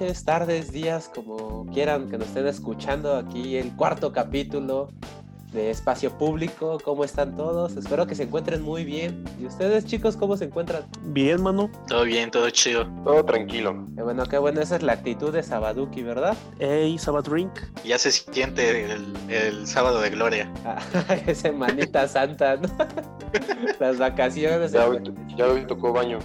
noches, tardes, días, como quieran que nos estén escuchando aquí el cuarto capítulo de Espacio Público. ¿Cómo están todos? Espero que se encuentren muy bien. ¿Y ustedes, chicos, cómo se encuentran? Bien, mano. Todo bien, todo chido. Todo tranquilo. Qué bueno, qué bueno. Esa es la actitud de Sabaduki, ¿verdad? Ey, Sabadrink. Ya se siente el, el sábado de gloria. Ah, ese manita santa, ¿no? Las vacaciones. Ya hoy, ya hoy tocó baño.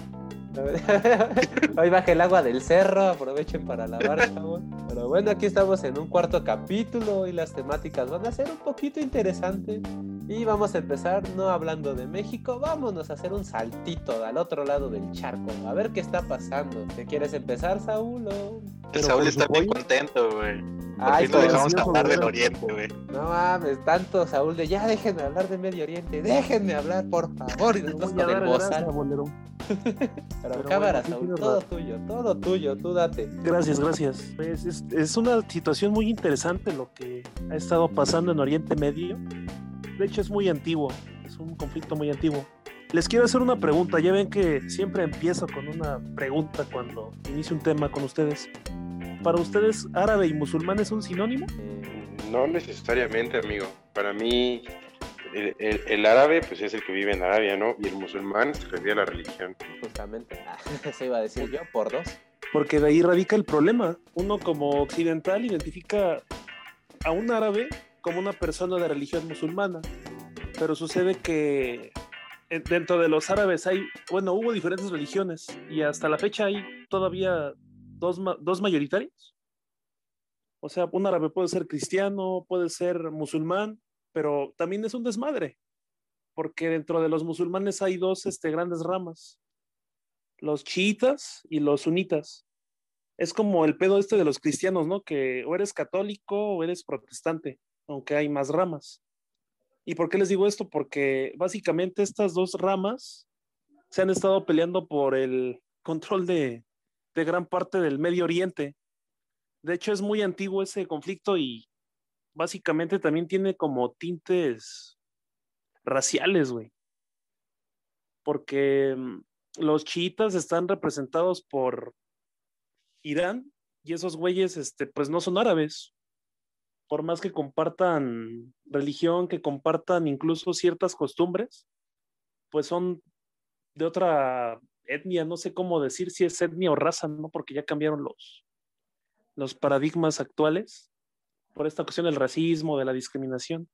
Hoy baja el agua del cerro, aprovechen para lavar, chavos. Pero bueno, aquí estamos en un cuarto capítulo y las temáticas van a ser un poquito interesantes. Y vamos a empezar no hablando de México, vámonos a hacer un saltito al otro lado del charco, a ver qué está pasando. ¿Te quieres empezar, Saúl? o? Pero Saúl está muy pollo. contento, güey. Ay, lo dejamos gracioso, hablar del oriente, güey. No mames, tanto Saúl de ya déjenme hablar de Medio Oriente, déjenme hablar, por favor. Y a con el Pero, Pero cámara, bueno, todo tuyo, todo tuyo, tú date. Gracias, gracias. Pues es, es una situación muy interesante lo que ha estado pasando en Oriente Medio. De hecho, es muy antiguo. Es un conflicto muy antiguo. Les quiero hacer una pregunta. Ya ven que siempre empiezo con una pregunta cuando inicio un tema con ustedes. ¿Para ustedes árabe y musulmán es un sinónimo? Eh, No necesariamente, amigo. Para mí, el, el- el árabe, pues es el que vive en Arabia, ¿no? Y el musulmán se refiere a la religión. justamente, eso iba a decir yo, por dos. Porque de ahí radica el problema. Uno como occidental identifica a un árabe como una persona de religión musulmana. Pero sucede que eh, dentro de los árabes hay, bueno, hubo diferentes religiones y hasta la fecha hay todavía dos, dos mayoritarios. O sea, un árabe puede ser cristiano, puede ser musulmán, pero también es un desmadre. Porque dentro de los musulmanes hay dos este, grandes ramas los chiitas y los sunitas. Es como el pedo este de los cristianos, ¿no? Que o eres católico o eres protestante, aunque hay más ramas. ¿Y por qué les digo esto? Porque básicamente estas dos ramas se han estado peleando por el control de, de gran parte del Medio Oriente. De hecho, es muy antiguo ese conflicto y básicamente también tiene como tintes raciales, güey. Porque mm, los chiitas están representados por Irán y esos güeyes, este, pues no son árabes. Por más que compartan religión, que compartan incluso ciertas costumbres, pues son de otra etnia, no sé cómo decir si es etnia o raza, ¿no? Porque ya cambiaron los, los paradigmas actuales por esta cuestión del racismo, de la discriminación.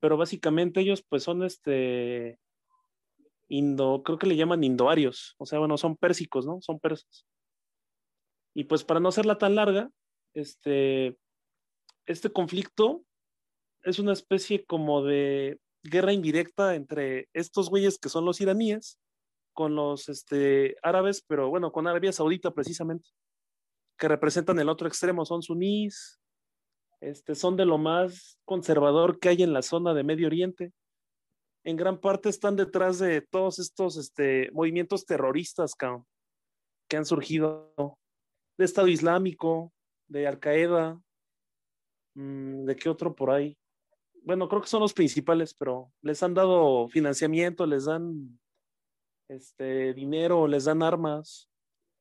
Pero básicamente ellos pues son este indo, creo que le llaman indoarios, o sea, bueno, son pérsicos, ¿no? Son persas. Y pues para no hacerla tan larga, este, este conflicto es una especie como de guerra indirecta entre estos güeyes que son los iraníes con los este, árabes, pero bueno, con Arabia Saudita precisamente, que representan el otro extremo, son sunís, este, son de lo más conservador que hay en la zona de Medio Oriente en gran parte están detrás de todos estos este, movimientos terroristas que han surgido de Estado Islámico, de Al Qaeda, mm, de qué otro por ahí. Bueno, creo que son los principales, pero les han dado financiamiento, les dan este, dinero, les dan armas.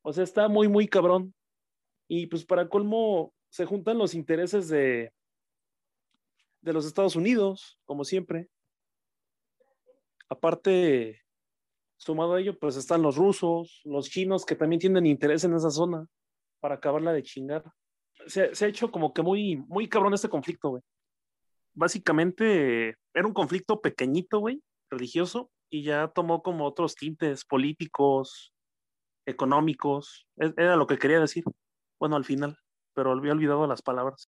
O sea, está muy, muy cabrón. Y pues para colmo se juntan los intereses de, de los Estados Unidos, como siempre aparte, sumado a ello, pues están los rusos, los chinos que también tienen interés en esa zona para acabarla de chingar. Se, ha hecho como que muy, muy cabrón este conflicto, güey. Básicamente era un conflicto pequeñito, güey, religioso, y ya tomó como otros tintes políticos, económicos. Es- Era lo que quería decir. Bueno, al final, pero había olvidado las palabras.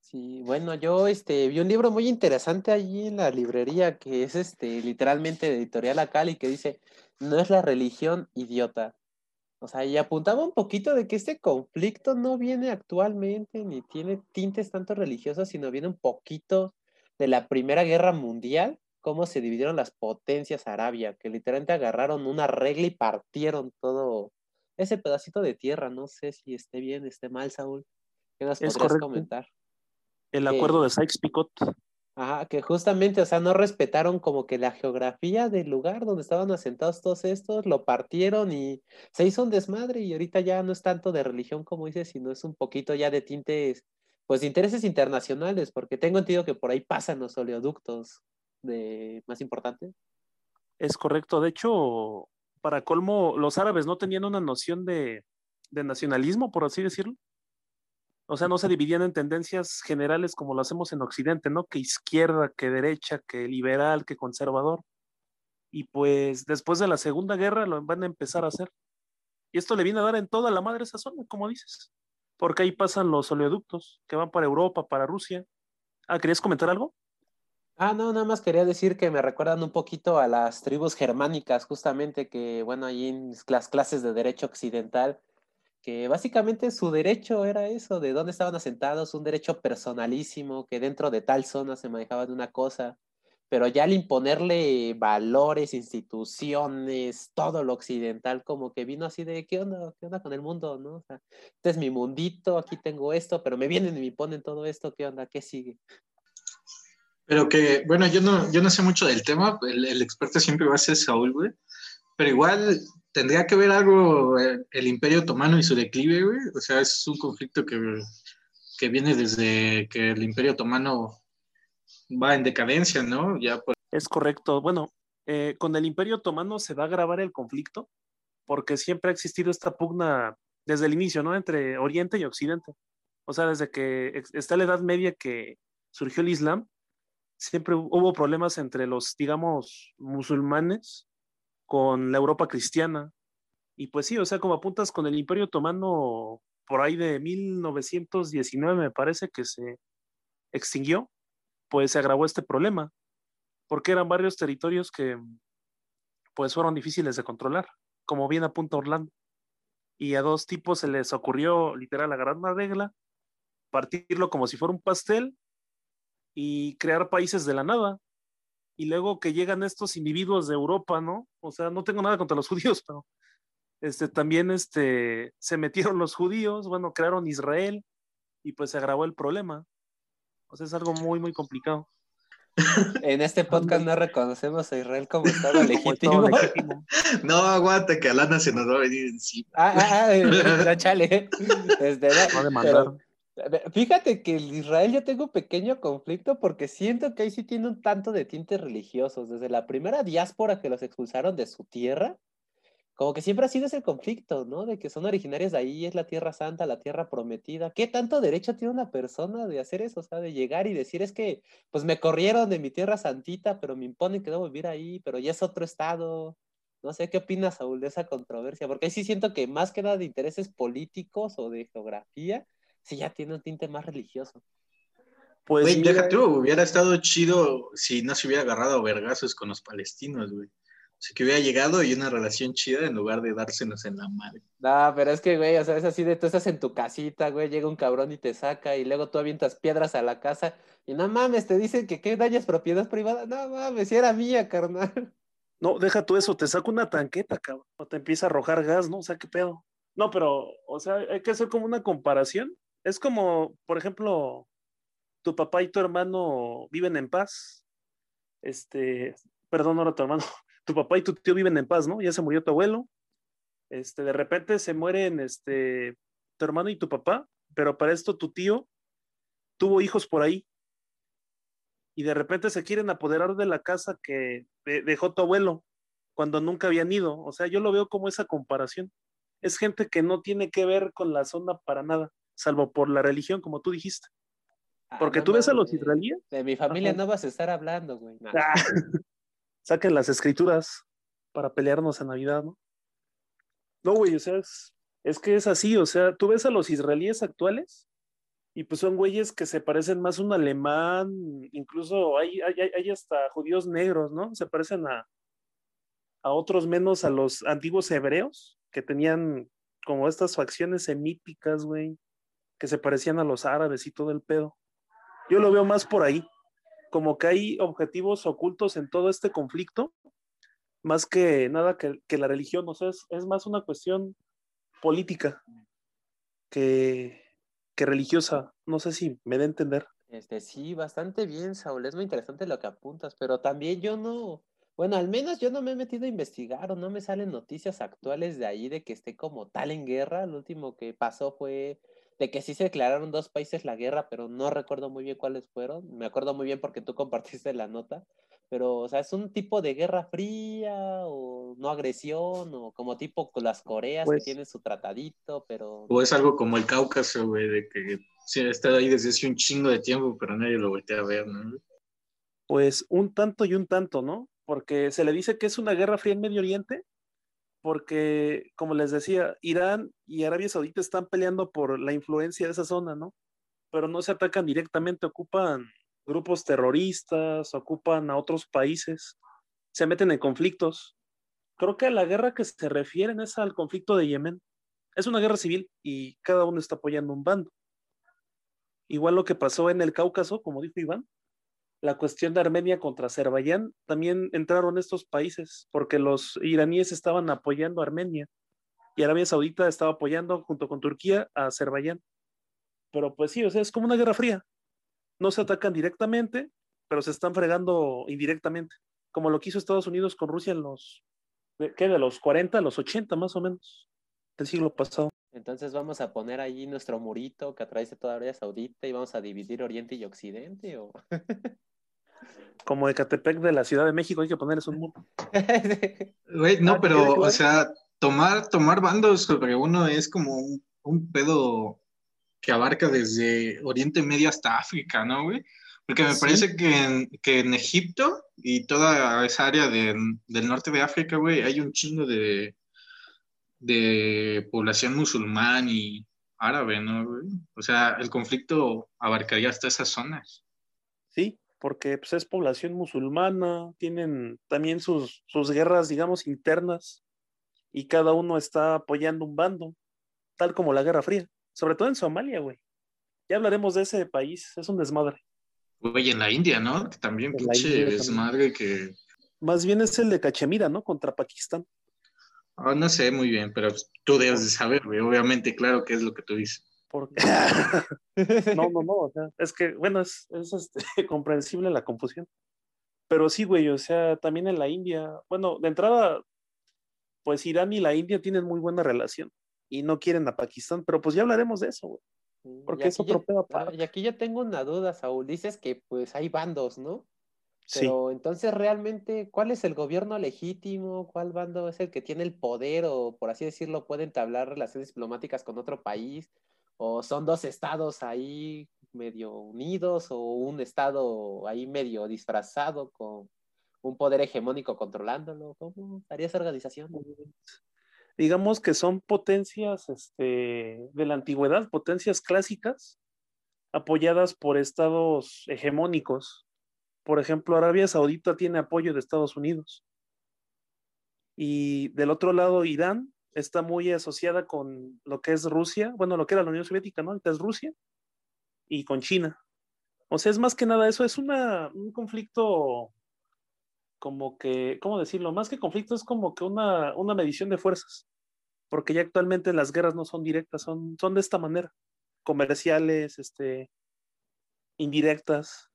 Sí, bueno, yo este, vi un libro muy interesante allí en la librería que es este, literalmente de editorial Acali que dice, no es la religión idiota. O sea, y apuntaba un poquito de que este conflicto no viene actualmente ni tiene tintes tanto religiosos, sino viene un poquito de la Primera Guerra Mundial, cómo se dividieron las potencias Arabia, que literalmente agarraron una regla y partieron todo ese pedacito de tierra. No sé si esté bien, esté mal, Saúl. ¿Qué nos Es podrías correcto. comentar? El acuerdo de Sykes-Picot. Ajá, que justamente, o sea, no respetaron como que la geografía del lugar donde estaban asentados todos estos, lo partieron y se hizo un desmadre y ahorita ya no es tanto de religión como dices, sino es un poquito ya de tintes, pues de intereses internacionales, porque tengo entendido que por ahí pasan los oleoductos de más importantes. Es correcto. De hecho, para colmo, los árabes no tenían una noción de, nacionalismo, por así decirlo. O sea, no se dividían en tendencias generales como lo hacemos en Occidente, ¿no? Que izquierda, que derecha, que liberal, que conservador. Y pues después de la Segunda Guerra lo van a empezar a hacer. Y esto le viene a dar en toda la madre esa zona, como dices. Porque ahí pasan los oleoductos que van para Europa, para Rusia. Ah, ¿querías comentar algo? Ah, no, nada más quería decir que me recuerdan un poquito a las tribus germánicas, justamente que, bueno, ahí en las clases de derecho occidental que básicamente su derecho era eso, de dónde estaban asentados, un derecho personalísimo, que dentro de tal zona se manejaba de una cosa, pero ya al imponerle valores, instituciones, todo lo occidental, como que vino así de, ¿qué onda? ¿Qué onda con el mundo? ¿no? O sea, este es mi mundito, aquí tengo esto, pero me vienen y me ponen todo esto, ¿qué onda? ¿Qué sigue? Pero que, bueno, yo no, yo no sé mucho del tema, el, experto siempre va a ser Saúl, güey, pero igual tendría que ver algo el, el, Imperio Otomano y su declive, güey. O sea, es un conflicto que, que viene desde que el Imperio Otomano va en decadencia, ¿no? Ya. Es correcto. Bueno, eh, con el Imperio Otomano se va a agravar el conflicto porque siempre ha existido esta pugna desde el inicio, ¿no? Entre Oriente y Occidente. O sea, desde que está la Edad Media que surgió el Islam, siempre hubo problemas entre los, digamos, musulmanes con la Europa cristiana. Y pues sí, o sea, como apuntas con el Imperio Otomano por ahí de 1919, me parece que se extinguió, pues se agravó este problema, porque eran varios territorios que pues fueron difíciles de controlar, como bien apunta Orlando. Y a dos tipos se les ocurrió literal agarrar una regla, partirlo como si fuera un pastel y crear países de la nada y luego que llegan estos individuos de Europa, ¿no? O sea, no tengo nada contra los judíos, pero este, también este, se metieron los judíos, bueno, crearon Israel y pues se agravó el problema. O sea, es algo muy, muy complicado. En este podcast no reconocemos a Israel como Estado legítimo. Como legítimo. No, aguanta, que Alana se nos va a venir encima. Ah, ah, ah chale. Este, no, demandar. Fíjate que el Israel yo tengo un pequeño conflicto porque siento que ahí sí tiene un tanto de tintes religiosos. Desde la primera diáspora que los expulsaron de su tierra, como que siempre ha sido ese conflicto, ¿no? De que son originarios de ahí, es la tierra santa, la tierra prometida. ¿Qué tanto derecho tiene una persona de hacer eso? O sea, de llegar y decir, es que, pues me corrieron de mi tierra santita, pero me imponen que debo vivir ahí, pero ya es otro estado. No sé, ¿qué opinas, Saúl, de esa controversia? Porque ahí sí siento que más que nada de intereses políticos o de geografía, sí ya tiene un tinte más religioso. Pues güey, deja tú, hubiera estado chido si no se hubiera agarrado a vergazos con los palestinos, güey. O sea, que hubiera llegado y una relación chida en lugar de dársenos en la madre. No, pero es que, güey, o sea, es así de tú estás en tu casita, güey, llega un cabrón y te saca y luego tú avientas piedras a la casa y no mames, te dicen que qué dañas propiedad privada. No mames, si era mía, carnal. No, deja tú eso, te saca una tanqueta, cabrón. O te empieza a arrojar gas, ¿no? O sea, qué pedo. No, pero, o sea, hay que hacer como una comparación es como, por ejemplo, tu papá y tu hermano viven en paz. Este, perdón, ahora tu hermano, tu papá y tu tío viven en paz, ¿no? Ya se murió tu abuelo. Este, de repente se mueren este, tu hermano y tu papá, pero para esto tu tío tuvo hijos por ahí. Y de repente se quieren apoderar de la casa que dejó tu abuelo cuando nunca habían ido. O sea, yo lo veo como esa comparación. Es gente que no tiene que ver con la zona para nada salvo por la religión, como tú dijiste. Ah, Porque no tú ves a los israelíes, De mi familia Ajá. no vas a estar hablando, güey. No. ¡ah! saquen las escrituras para pelearnos a Navidad, ¿no? No, güey, o sea, es, es que es así, o sea, tú ves a los israelíes actuales y pues son güeyes que se parecen más a un alemán, incluso hay, hay, hay- hay hasta judíos negros, ¿no? Se parecen a, a otros menos a los antiguos hebreos que tenían como estas facciones semíticas, güey, que se parecían a los árabes y todo el pedo. Yo lo veo más por ahí, como que hay objetivos ocultos en todo este conflicto, más que nada que, la religión, o sea, es, más una cuestión política que, que religiosa. No sé si me da a entender. Este, sí, bastante bien, Saúl. Es muy interesante lo que apuntas, pero también yo no, bueno, al menos yo no me he metido a investigar o no me salen noticias actuales de ahí de que esté como tal en guerra. Lo último que pasó fue de que sí se declararon dos países la guerra, pero no recuerdo muy bien cuáles fueron. Me acuerdo muy bien porque tú compartiste la nota, pero, o sea, es un tipo de guerra fría o no agresión o como tipo con las Coreas Pues- que tienen su tratadito, pero... O es algo como el Cáucaso, güey, de que sí, ha estado ahí desde hace un chingo de tiempo, pero nadie lo voltea a ver, ¿no? Pues un tanto y un tanto, ¿no? Porque se le dice que es una guerra fría en Medio Oriente, porque, como les decía, Irán y Arabia Saudita están peleando por la influencia de esa zona, ¿no? Pero no se atacan directamente, ocupan grupos terroristas, ocupan a otros países, se meten en conflictos. Creo que la guerra que se refieren es al conflicto de Yemen. Es una guerra civil y cada uno está apoyando un bando. Igual lo que pasó en el Cáucaso, como dijo Iván, la cuestión de Armenia contra Azerbaiyán, también entraron estos países porque los iraníes estaban apoyando a Armenia y Arabia Saudita estaba apoyando junto con Turquía a Azerbaiyán. Pero pues sí, o sea, es como una guerra fría. No se atacan directamente, pero se están fregando indirectamente, como lo que hizo Estados Unidos con Rusia en los, ¿qué? De los 40 a los 80 más o menos del siglo pasado. Entonces vamos a poner ahí nuestro murito que atraviesa toda Arabia Saudita y vamos a dividir Oriente y Occidente, ¿o? Como Ecatepec de la Ciudad de México, hay que ponerles un muro. Güey, no, Ah, ¿te pero, o sea, tomar, tomar bandos sobre uno es como un, un pedo que abarca desde Oriente Medio hasta África, ¿no, güey? Porque me Sí. parece que en, que en Egipto y toda esa área de- del norte de África, güey, hay un chingo de, de población musulmán y árabe, ¿no? O sea, el conflicto abarcaría hasta esas zonas. Sí, porque pues, es población musulmana, tienen también sus, sus guerras, digamos, internas, y cada uno está apoyando un bando, tal como la Guerra Fría, sobre todo en Somalia, güey. Ya hablaremos de ese país, es un desmadre. Güey, en la India, ¿no? Que también pinche desmadre que... Más bien es el de Cachemira, ¿no? Contra Pakistán. Ah, no sé muy bien, pero tú debes de saber, güey. Obviamente, claro que es lo que tú dices. Porque... No, no, no, o sea, es que, bueno, es, es este, comprensible la confusión. Pero sí, güey, o sea, también en la India, bueno, de entrada, pues Irán y la India tienen muy buena relación y no quieren a Pakistán, pero pues ya hablaremos de eso, güey. Porque es otro pedo aparte. Y aquí yo tengo una duda, Saúl. Dices que pues hay bandos, ¿no? Sí, Pero entonces realmente, ¿cuál es el gobierno legítimo? ¿Cuál bando es el que tiene el poder o, por así decirlo, puede entablar relaciones diplomáticas con otro país? ¿O son dos estados ahí medio unidos o un estado ahí medio disfrazado con un poder hegemónico controlándolo? ¿Cómo estaría esa organización? digamos que son potencias este, de la antigüedad, potencias clásicas, apoyadas por estados hegemónicos. Por ejemplo, Arabia Saudita tiene apoyo de Estados Unidos. Y del otro lado, Irán está muy asociada con lo que es Rusia, bueno, lo que era la Unión Soviética, ¿no? Ahorita es Rusia, y con China. O sea, es más que nada eso, es una, un conflicto como que, ¿cómo decirlo? Más que conflicto, es como que una, una medición de fuerzas, porque ya actualmente las guerras no son directas, son, son de esta manera, comerciales, este, indirectas,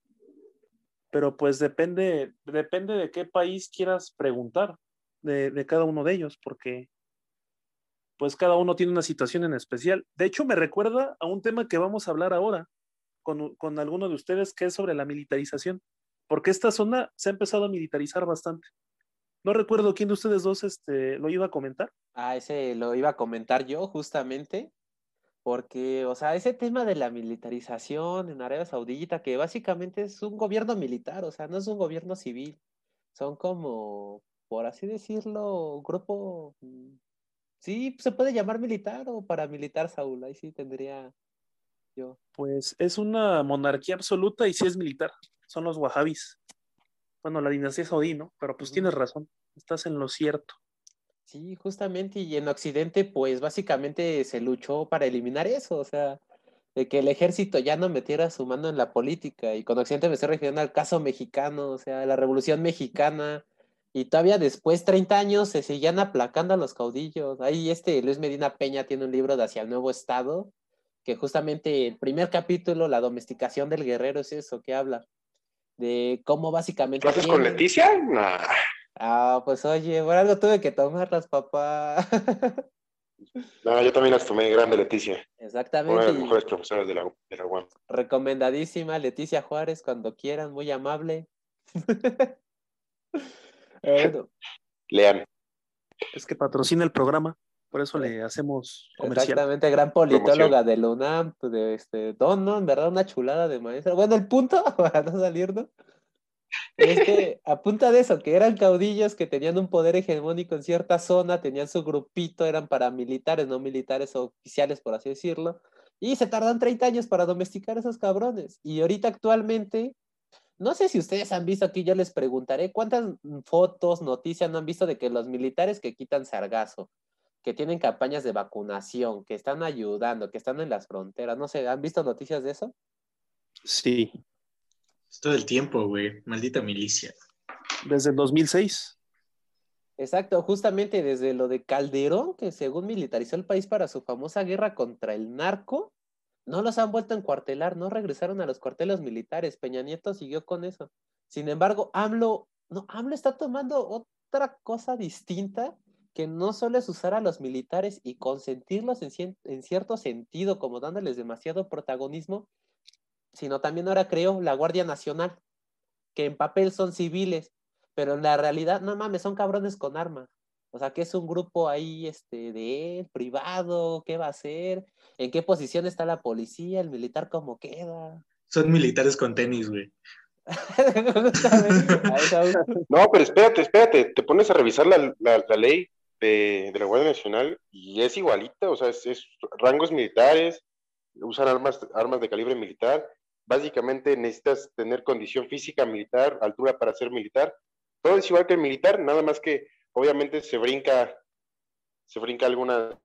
pero pues depende, depende de qué país quieras preguntar de, de cada uno de ellos, porque pues cada uno tiene una situación en especial. De hecho, me recuerda a un tema que vamos a hablar ahora con, con alguno de ustedes, que es sobre la militarización, porque esta zona se ha empezado a militarizar bastante. No recuerdo quién de ustedes dos este, lo iba a comentar. Ah, ese lo iba a comentar yo justamente, porque, o sea, ese tema de la militarización en Arabia Saudita, que básicamente es un gobierno militar, o sea, no es un gobierno civil, son como, por así decirlo, grupo, mm, sí, se puede llamar militar o paramilitar, Saúl, ahí sí tendría yo. Pues es una monarquía absoluta y sí es militar. Son los wahhabis. Bueno, la dinastía saudí, ¿no? Pero pues tienes razón. Estás en lo cierto. Sí, justamente, y en Occidente, pues básicamente se luchó para eliminar eso, o sea, de que el ejército ya no metiera su mano en la política, y con Occidente me estoy refiriendo al caso mexicano, o sea, la Revolución Mexicana, y todavía después, 30 años, se seguían aplacando a los caudillos. Ahí este Luis Medina Peña tiene un libro de Hacia el Nuevo Estado, que justamente el primer capítulo, la domesticación del guerrero, es eso que habla, de cómo básicamente... ¿Lo haces con Leticia? Nah. Ah, pues oye, por algo tuve que tomarlas, papá. No, yo también las tomé grande, Leticia. Una de Exactamente. las mejores profesoras de la, de la UAM. Recomendadísima, Leticia Juárez, cuando quieran, muy amable. Eh, bueno, Lean. Es que patrocina el programa, por eso le hacemos comercial. Exactamente, gran politóloga de la UNAM, de este, Don, ¿no? En verdad, una chulada de maestra. Bueno, el punto, para no salir, ¿no? Es que de eso, que eran caudillos que tenían un poder hegemónico en cierta zona, tenían su grupito, eran paramilitares, no militares oficiales, por así decirlo, y se tardan 30 años para domesticar a esos cabrones. Y ahorita actualmente, no sé si ustedes han visto aquí, yo les preguntaré, ¿cuántas fotos, noticias no han visto de que los militares que quitan sargazo, que tienen campañas de vacunación, que están ayudando, que están en las fronteras. No sé, ¿han visto noticias de eso? Sí, Es todo el tiempo, güey. Maldita milicia. desde el 2006. Exacto, justamente desde lo de Calderón, que según militarizó el país para su famosa guerra contra el narco, no los han vuelto a encuartelar, no regresaron a los cuarteles militares. Peña Nieto siguió con eso. Sin embargo, AMLO, no, AMLO está tomando otra cosa distinta que no solo es usar a los militares y consentirlos en, cien- en cierto sentido, como dándoles demasiado protagonismo, sino también ahora creo la Guardia Nacional, que en papel son civiles, pero en la realidad, no mames, son cabrones con armas. O sea, que es un grupo ahí este, de él, privado, ¿qué va a hacer? ¿En qué posición está la policía? ¿El militar cómo queda? Son militares con tenis, güey. No, pero espérate, espérate. Te pones a revisar la, la- la ley de, de la Guardia Nacional y es igualita, o sea, es, es rangos militares, usan armas, armas de calibre militar. Básicamente necesitas tener condición física militar, altura para ser militar. Todo es igual que el militar, nada más que obviamente se brinca, se brinca algunas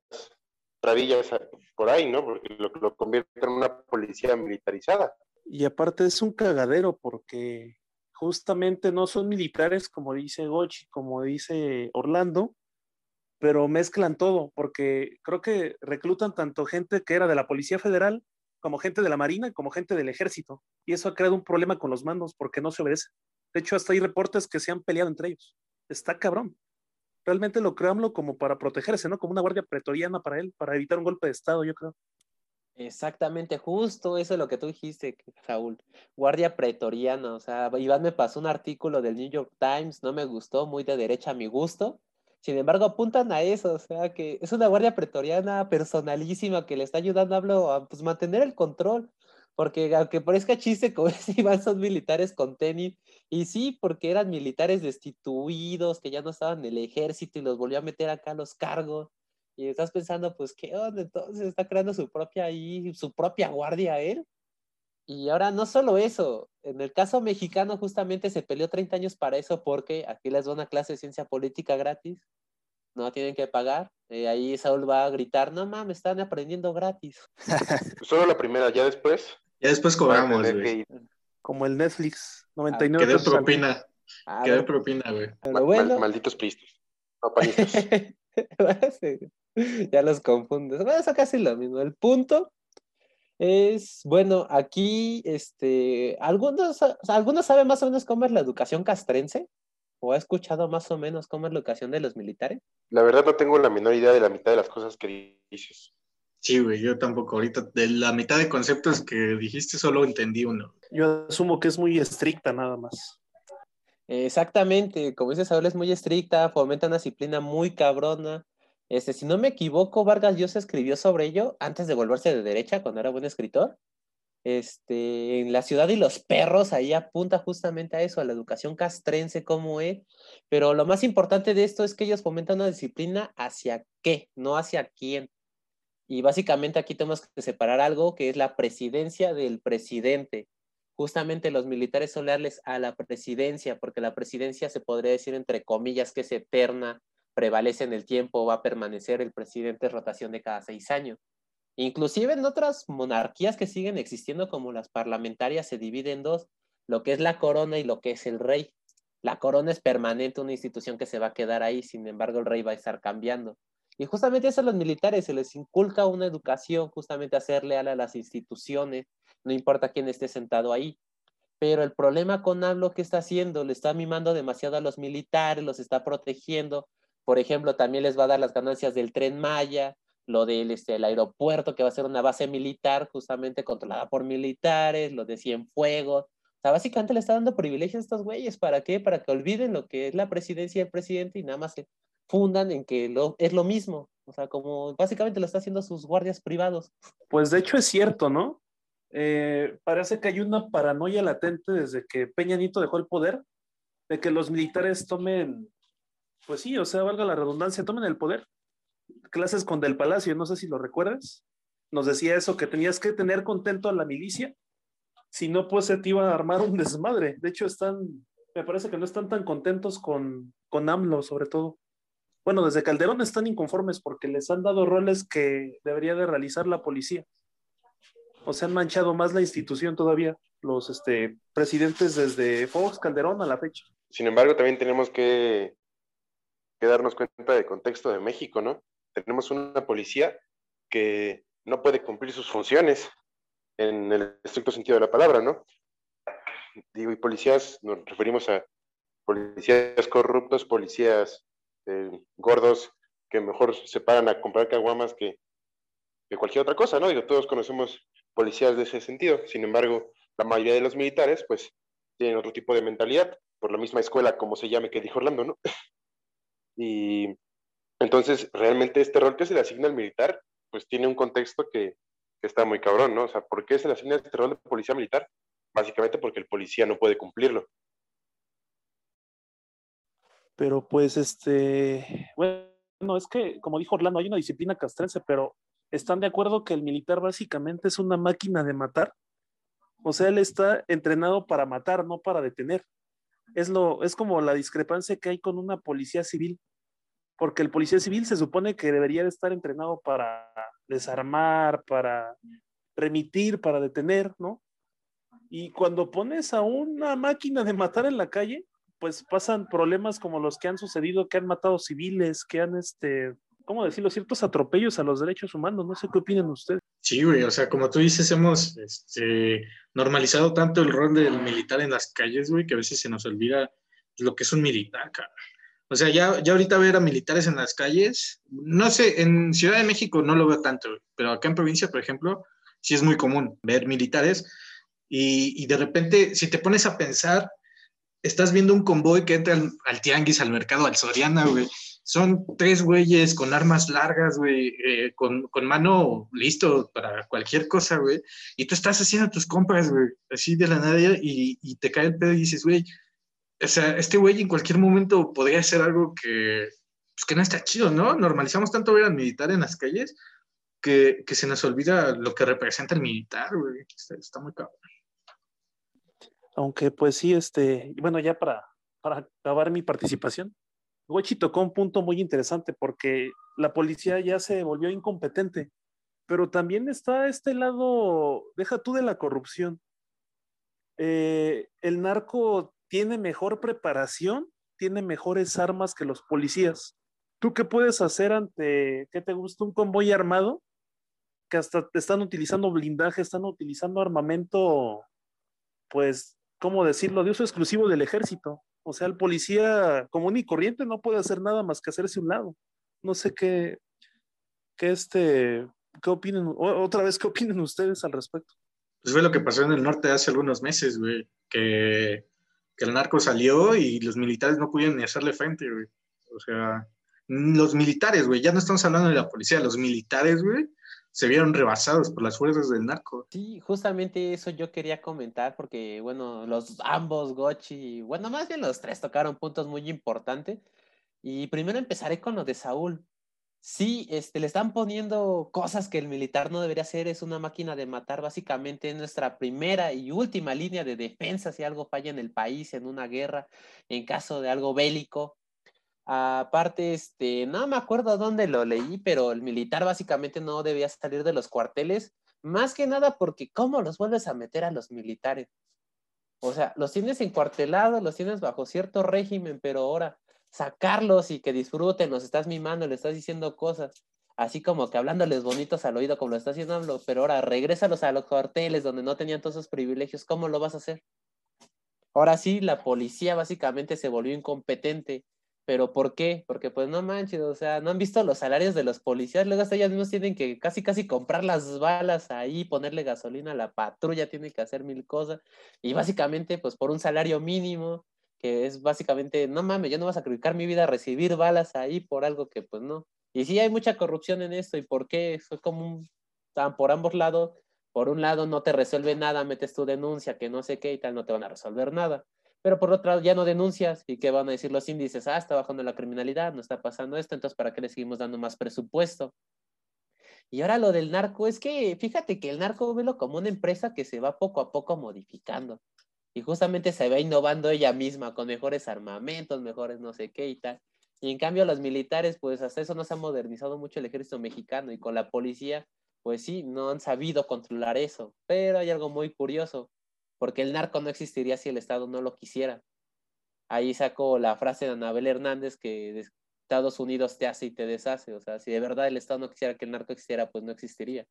travillas por ahí, ¿no? Porque lo, lo convierte en una policía militarizada. Y aparte es un cagadero porque justamente no son militares, como dice Gochi, como dice Orlando, pero mezclan todo, porque creo que reclutan tanto gente que era de la Policía Federal, como gente de la Marina, como gente del Ejército. Y eso ha creado un problema con los mandos porque no se obedece. De hecho, hasta hay reportes que se han peleado entre ellos. Está cabrón. Realmente lo creamlo como para protegerse, ¿no? Como una guardia pretoriana para él, para evitar un golpe de Estado, yo creo. Exactamente, justo eso es lo que tú dijiste, Raúl. Guardia pretoriana, o sea, Iván me pasó un artículo del New York Times, no me gustó, muy de derecha a mi gusto. Sin embargo, apuntan a eso, o sea, que es una guardia pretoriana personalísima que le está ayudando a, Pablo a pues, mantener el control. Porque aunque parezca chiste, como Iván, son militares con tenis. Y sí, porque eran militares destituidos, que ya no estaban en el ejército y los volvió a meter acá a los cargos. Y estás pensando, pues, ¿qué onda? Entonces está creando su propia ahí, su propia guardia él. Y ahora no solo eso, en el caso mexicano justamente se peleó 30 años para eso porque aquí les da una clase de ciencia política gratis, no tienen que pagar. Eh, ahí Saúl va a gritar, no mames, están aprendiendo gratis. Solo la primera, ya después. Ya después cobramos, que güey. Como el Netflix, Que 99 dé pesos al- propina. Ah, Que dé bueno, propina, güey. mal- bueno. malditos pristos. No, ya los confundes. Bueno, eso casi lo mismo. El punto es, bueno, aquí, este, algunos, algunos saben más o menos cómo es la educación castrense, o ha escuchado más o menos cómo es la educación de los militares. La verdad no tengo la menor idea de la mitad de las cosas que dices. Sí, güey, yo tampoco. Ahorita, de la mitad de conceptos que dijiste, solo entendí uno. Yo asumo que es muy estricta nada más. Exactamente, como dice Saúl, es muy estricta, fomenta una disciplina muy cabrona. Este, si no me equivoco, Vargas Llosa escribió sobre ello antes de volverse de derecha, cuando era buen escritor. Este, en La ciudad y los perros, ahí apunta justamente a eso, a la educación castrense, cómo es. Pero lo más importante de esto es que ellos fomentan una disciplina hacia qué, no hacia quién. Y básicamente aquí tenemos que separar algo que es la presidencia del presidente justamente los militares son leales a la presidencia, porque la presidencia se podría decir entre comillas que es eterna, prevalece en el tiempo, va a permanecer el presidente en rotación de cada seis años. Inclusive en otras monarquías que siguen existiendo como las parlamentarias se divide en dos, lo que es la corona y lo que es el rey. La corona es permanente, una institución que se va a quedar ahí, sin embargo el rey va a estar cambiando. Y justamente eso a los militares se les inculca una educación, justamente a a las instituciones, no importa quién esté sentado ahí. Pero el problema con AMLO que está haciendo, le está mimando demasiado a los militares, los está protegiendo. Por ejemplo, también les va a dar las ganancias del tren Maya, lo del este, el aeropuerto, que va a ser una base militar justamente controlada por militares, lo de Cienfuegos. O sea, básicamente le está dando privilegios a estos güeyes. ¿Para qué? Para que olviden lo que es la presidencia y el presidente y nada más se fundan en que lo, es lo mismo. O sea, como básicamente lo está haciendo sus guardias privados. Pues de hecho es cierto, ¿no? Eh, parece que hay una paranoia latente desde que Peña Nieto dejó el poder, de que los militares tomen, pues sí, o sea, valga la redundancia, tomen el poder. Clases con Del Palacio, no sé si lo recuerdas, nos decía eso, que tenías que tener contento a la milicia, si no, pues se te iba a armar un desmadre. De hecho, están, me parece que no están tan contentos con, con AMLO, sobre todo. Bueno, desde Calderón están inconformes porque les han dado roles que debería de realizar la policía o se han manchado más la institución todavía, los este, presidentes desde Fox, Calderón a la fecha. Sin embargo, también tenemos que, que darnos cuenta del contexto de México, ¿no? Tenemos una policía que no puede cumplir sus funciones en el estricto sentido de la palabra, ¿no? Digo, y policías, nos referimos a policías corruptos, policías eh, gordos que mejor se paran a comprar caguamas que, que cualquier otra cosa, ¿no? Digo, todos conocemos policías de ese sentido. Sin embargo, la mayoría de los militares, pues, tienen otro tipo de mentalidad, por la misma escuela, como se llame, que dijo Orlando, ¿no? Y entonces, realmente este rol que se le asigna al militar, pues tiene un contexto que, que está muy cabrón, ¿no? O sea, ¿por qué se le asigna este rol de policía militar? Básicamente porque el policía no puede cumplirlo. Pero pues, este, bueno, es que, como dijo Orlando, hay una disciplina castrense, pero están de acuerdo que el militar básicamente es una máquina de matar. O sea, él está entrenado para matar, no para detener. Es, lo, es como la discrepancia que hay con una policía civil, porque el policía civil se supone que debería de estar entrenado para desarmar, para remitir, para detener, ¿no? Y cuando pones a una máquina de matar en la calle, pues pasan problemas como los que han sucedido, que han matado civiles, que han este, ¿cómo decirlo? Ciertos atropellos a los derechos humanos. No sé qué opinan ustedes. Sí, güey, o sea, como tú dices, hemos este, normalizado tanto el rol del militar en las calles, güey, que a veces se nos olvida lo que es un militar, cara. O sea, ya, ya ahorita ver a militares en las calles, no sé, en Ciudad de México no lo veo tanto, pero acá en provincia, por ejemplo, sí es muy común ver militares y, de repente, si te pones a pensar, estás viendo un convoy que entra al, al tianguis, al mercado, al Soriana, güey, son tres güeyes con armas largas, güey, eh, con, con, mano listo para cualquier cosa, güey. Y tú estás haciendo tus compras, güey, así de la nada y, y, te cae el pedo y dices, güey, o sea, este güey en cualquier momento podría hacer algo que, pues, que no está chido, ¿no? Normalizamos tanto ver al militar en las calles que, que se nos olvida lo que representa el militar, güey. Está, está, muy cabrón. Aunque, pues sí, este, bueno, ya para, para acabar mi participación, Gochi tocó un punto muy interesante porque la policía ya se volvió incompetente, pero también está este lado, deja tú de la corrupción. Eh, el narco tiene mejor preparación, tiene mejores armas que los policías. ¿Tú qué puedes hacer ante, qué te gusta, un convoy armado? Que hasta te están utilizando blindaje, están utilizando armamento, pues, ¿cómo decirlo? De uso exclusivo del ejército. O sea, el policía común y corriente no puede hacer nada más que hacerse un lado. No sé qué, qué este, qué opinen, otra vez, qué opinen ustedes al respecto. Pues fue lo que pasó en el norte hace algunos meses, güey, que, que el narco salió y los militares no pudieron ni hacerle frente, güey. O sea, los militares, güey, ya no estamos hablando de la policía, los militares, güey, se vieron rebasados por las fuerzas del narco. Sí, justamente eso yo quería comentar porque, bueno, los ambos, Gochi, bueno, más bien los tres tocaron puntos muy importantes. Y primero empezaré con lo de Saúl. Sí, este, le están poniendo cosas que el militar no debería hacer, es una máquina de matar, básicamente nuestra primera y última línea de defensa si algo falla en el país, en una guerra, en caso de algo bélico. Aparte, este, no me acuerdo dónde lo leí, pero el militar básicamente no debía salir de los cuarteles, más que nada porque ¿cómo los vuelves a meter a los militares? O sea, los tienes encuartelados, los tienes bajo cierto régimen, pero ahora sacarlos y que disfruten, los estás mimando, le estás diciendo cosas, así como que hablándoles bonitos al oído como lo está haciendo pero ahora regrésalos a los cuarteles donde no tenían todos esos privilegios, ¿cómo lo vas a hacer? Ahora sí, la policía básicamente se volvió incompetente. ¿Pero por qué? Porque pues no manches, o sea, no han visto los salarios de los policías, luego hasta ellos mismos tienen que casi casi comprar las balas ahí, ponerle gasolina a la patrulla, tiene que hacer mil cosas, y básicamente pues por un salario mínimo, que es básicamente, no mames, yo no vas a sacrificar mi vida a recibir balas ahí por algo que pues no. Y sí hay mucha corrupción en esto, ¿y por qué? Fue como un, por ambos lados, por un lado no te resuelve nada, metes tu denuncia, que no sé qué y tal, no te van a resolver nada. Pero por otro lado ya no denuncias y qué van a decir los índices, ah, está bajando la criminalidad, no está pasando esto, entonces ¿para qué le seguimos dando más presupuesto? Y ahora lo del narco, es que fíjate que el narco velo como una empresa que se va poco a poco modificando. Y justamente se va innovando ella misma con mejores armamentos, mejores no sé qué y tal. Y en cambio los militares, pues hasta eso no se ha modernizado mucho el ejército mexicano y con la policía, pues sí, no han sabido controlar eso. Pero hay algo muy curioso, porque el narco no existiría si el Estado no lo quisiera. Ahí sacó la frase de Anabel Hernández que Estados Unidos te hace y te deshace. O sea, si de verdad el Estado no quisiera que el narco existiera, pues no existiría.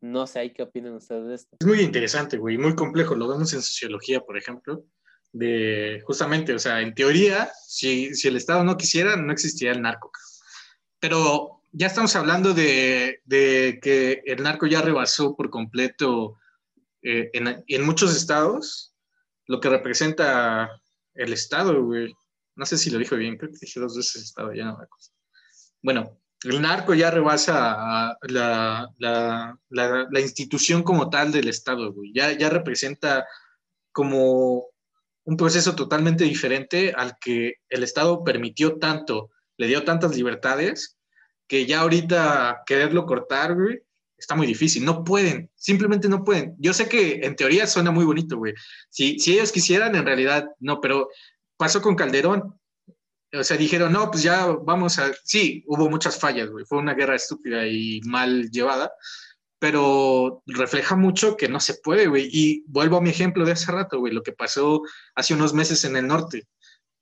No sé qué opinan ustedes de esto. Es muy interesante, güey, muy complejo. Lo vemos en sociología, por ejemplo, de justamente, o sea, en teoría, si, si el Estado no quisiera, no existiría el narco. Pero ya estamos hablando de, que el narco ya rebasó por completo eh, en, muchos estados lo que representa el estado, güey. No sé si lo dijo bien, creo que dije dos veces estado, ya no me acuerdo. Bueno, el narco ya rebasa la, la, institución como tal del estado, güey. Ya, ya representa como un proceso totalmente diferente al que el estado permitió tanto, le dio tantas libertades que ya ahorita quererlo cortar, güey, está muy difícil. No pueden, simplemente no pueden. Yo sé que en teoría suena muy bonito, güey. Si, si ellos quisieran, en realidad no, pero pasó con Calderón. O sea, dijeron, no, pues ya vamos a... Sí, hubo muchas fallas, güey. Fue una guerra estúpida y mal llevada, pero refleja mucho que no se puede, güey. Y vuelvo a mi ejemplo de hace rato, güey, lo que pasó hace unos meses en el norte.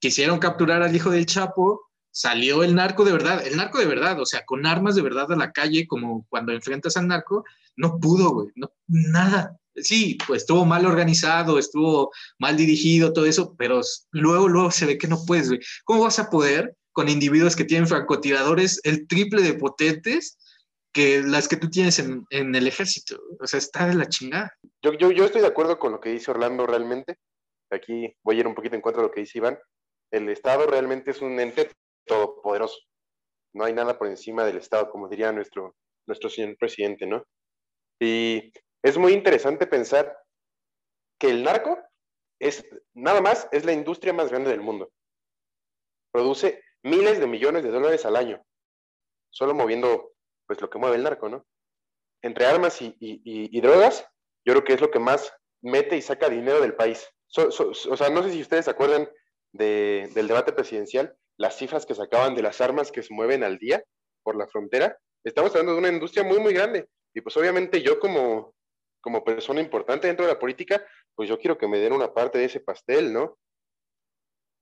Quisieron capturar al hijo del Chapo, salió el narco de verdad, el narco de verdad, o sea, con armas de verdad a la calle, como cuando enfrentas al narco, no pudo, güey, no, nada. Sí, pues estuvo mal organizado, estuvo mal dirigido, todo eso, pero luego, luego se ve que no puedes. ¿Cómo vas a poder con individuos que tienen francotiradores el triple de potentes que las que tú tienes en, en el ejército? O sea, está de la chingada. Yo, yo, yo estoy de acuerdo con lo que dice Orlando realmente. Aquí voy a ir un poquito en contra de lo que dice Iván. El Estado realmente es un ente todopoderoso. No hay nada por encima del Estado, como diría nuestro, nuestro señor presidente, ¿no? Y es muy interesante pensar que el narco es, nada más, es la industria más grande del mundo. Produce miles de millones de dólares al año, solo moviendo, pues, lo que mueve el narco, ¿no? Entre armas y, drogas, yo creo que es lo que más mete y saca dinero del país. o sea, no sé si ustedes se acuerdan del debate presidencial, las cifras que sacaban de las armas que se mueven al día por la frontera, estamos hablando de una industria muy, muy grande. Y pues obviamente yo como, como persona importante dentro de la política, pues yo quiero que me den una parte de ese pastel, ¿no?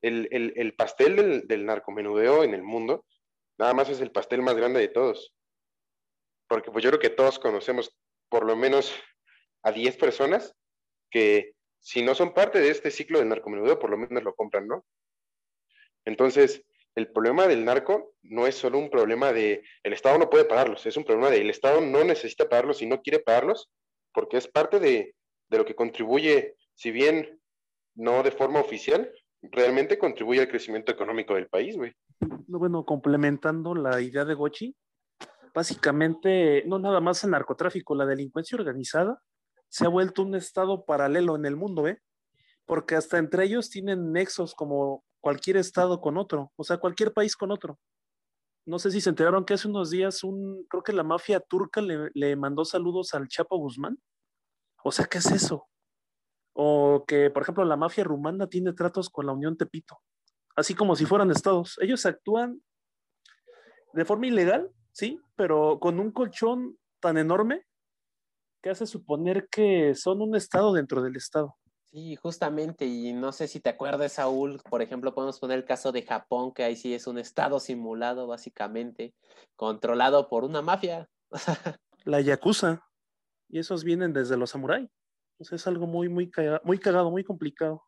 El, el, pastel del, del narcomenudeo en el mundo, nada más es el pastel más grande de todos. Porque pues yo creo que todos conocemos por lo menos a 10 personas que si no son parte de este ciclo del narcomenudeo, por lo menos lo compran, ¿no? Entonces, el problema del narco no es solo un problema de el Estado no puede pagarlos, es un problema de el Estado no necesita pagarlos y no quiere pagarlos porque es parte de, lo que contribuye, si bien no de forma oficial, realmente contribuye al crecimiento económico del país, güey. Bueno, complementando la idea de Gochi, básicamente, no nada más el narcotráfico, la delincuencia organizada se ha vuelto un estado paralelo en el mundo, ¿eh? Porque hasta entre ellos tienen nexos como cualquier estado con otro, o sea, cualquier país con otro. No sé si se enteraron que hace unos días un, creo que la mafia turca le, mandó saludos al Chapo Guzmán. O sea, ¿qué es eso? O que, por ejemplo, la mafia rumana tiene tratos con la Unión Tepito, así como si fueran estados. Ellos actúan de forma ilegal, sí, pero con un colchón tan enorme que hace suponer que son un estado dentro del estado. Sí, justamente, y no sé si te acuerdas, Saúl, por ejemplo, podemos poner el caso de Japón, que ahí sí es un estado simulado, básicamente, controlado por una mafia. La Yakuza. Y esos vienen desde los samuráis. Entonces es algo muy, muy, caga- muy cagado, muy complicado.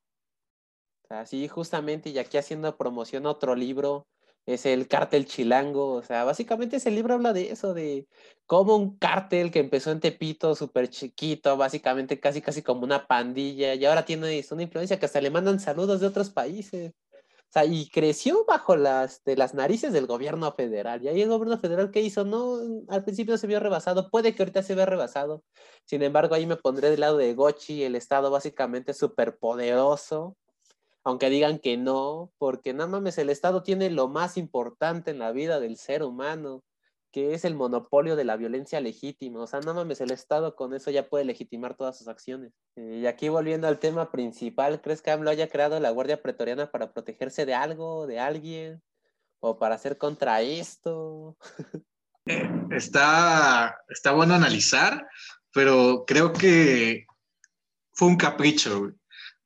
Así, justamente, y aquí haciendo promoción a otro libro, es el Cártel Chilango. O sea, básicamente ese libro habla de eso, de cómo un cártel que empezó en Tepito, súper chiquito, básicamente casi casi como una pandilla, y ahora tiene una influencia que hasta le mandan saludos de otros países. O sea, y creció bajo las, de las narices del gobierno federal. Y ahí el gobierno federal, ¿qué hizo? No, al principio se vio rebasado, puede que ahorita se vea rebasado. Sin embargo, ahí me pondré del lado de Gochi, el estado básicamente súper poderoso, aunque digan que no, porque no mames, el Estado tiene lo más importante en la vida del ser humano, que es el monopolio de la violencia legítima. O sea, no mames, el Estado con eso ya puede legitimar todas sus acciones. Eh, Y aquí volviendo al tema principal, ¿crees que AMLO haya creado la Guardia Pretoriana para protegerse de algo, de alguien? ¿O para hacer contra esto? Está, está bueno analizar, pero creo que fue un capricho, güey.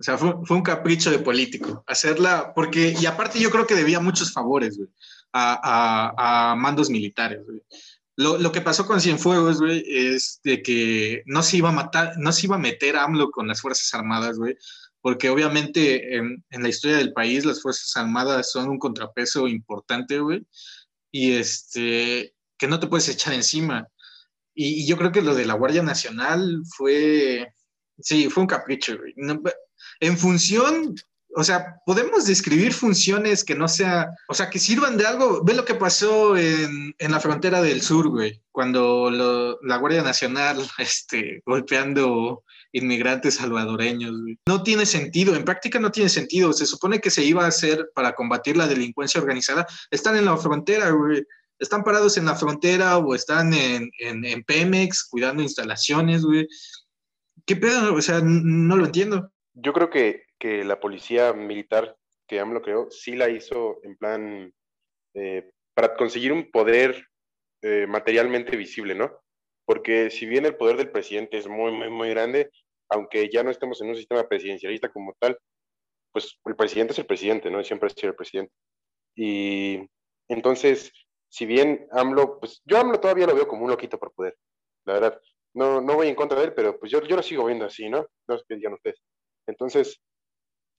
O sea, fue, fue un capricho de político. Hacerla, porque, y aparte yo creo que debía muchos favores, güey, a, a- a mandos militares, güey. Lo, lo que pasó con Cienfuegos, güey, es de que no se iba a matar, no se iba a meter AMLO con las Fuerzas Armadas, güey, porque obviamente en, en la historia del país las Fuerzas Armadas son un contrapeso importante, güey, y este, que no te puedes echar encima. Y, y yo creo que lo de la Guardia Nacional fue, sí, fue un capricho, güey. No, en función, o sea, podemos describir funciones que no sea, o sea, que sirvan de algo. Ve lo que pasó en, en la frontera del sur, güey, cuando la Guardia Nacional, este, golpeando inmigrantes salvadoreños. No tiene sentido, en práctica no tiene sentido. Se supone que se iba a hacer para combatir la delincuencia organizada. Están en la frontera, güey. Están parados en la frontera o están en, en, en Pemex cuidando instalaciones, güey. ¿Qué pedo? O sea, no lo entiendo. Yo creo que, que la policía militar que AMLO creó sí la hizo en plan eh, para conseguir un poder eh, materialmente visible, ¿no? Porque si bien el poder del presidente es muy, muy, muy grande, aunque ya no estemos en un sistema presidencialista como tal, pues el presidente es el presidente, ¿no? Siempre ha sido el presidente. Y entonces, si bien AMLO, pues yo AMLO todavía lo veo como un loquito por poder, la verdad. No, no voy en contra de él, pero pues yo, yo lo sigo viendo así, ¿no? No es que digan ustedes. Entonces,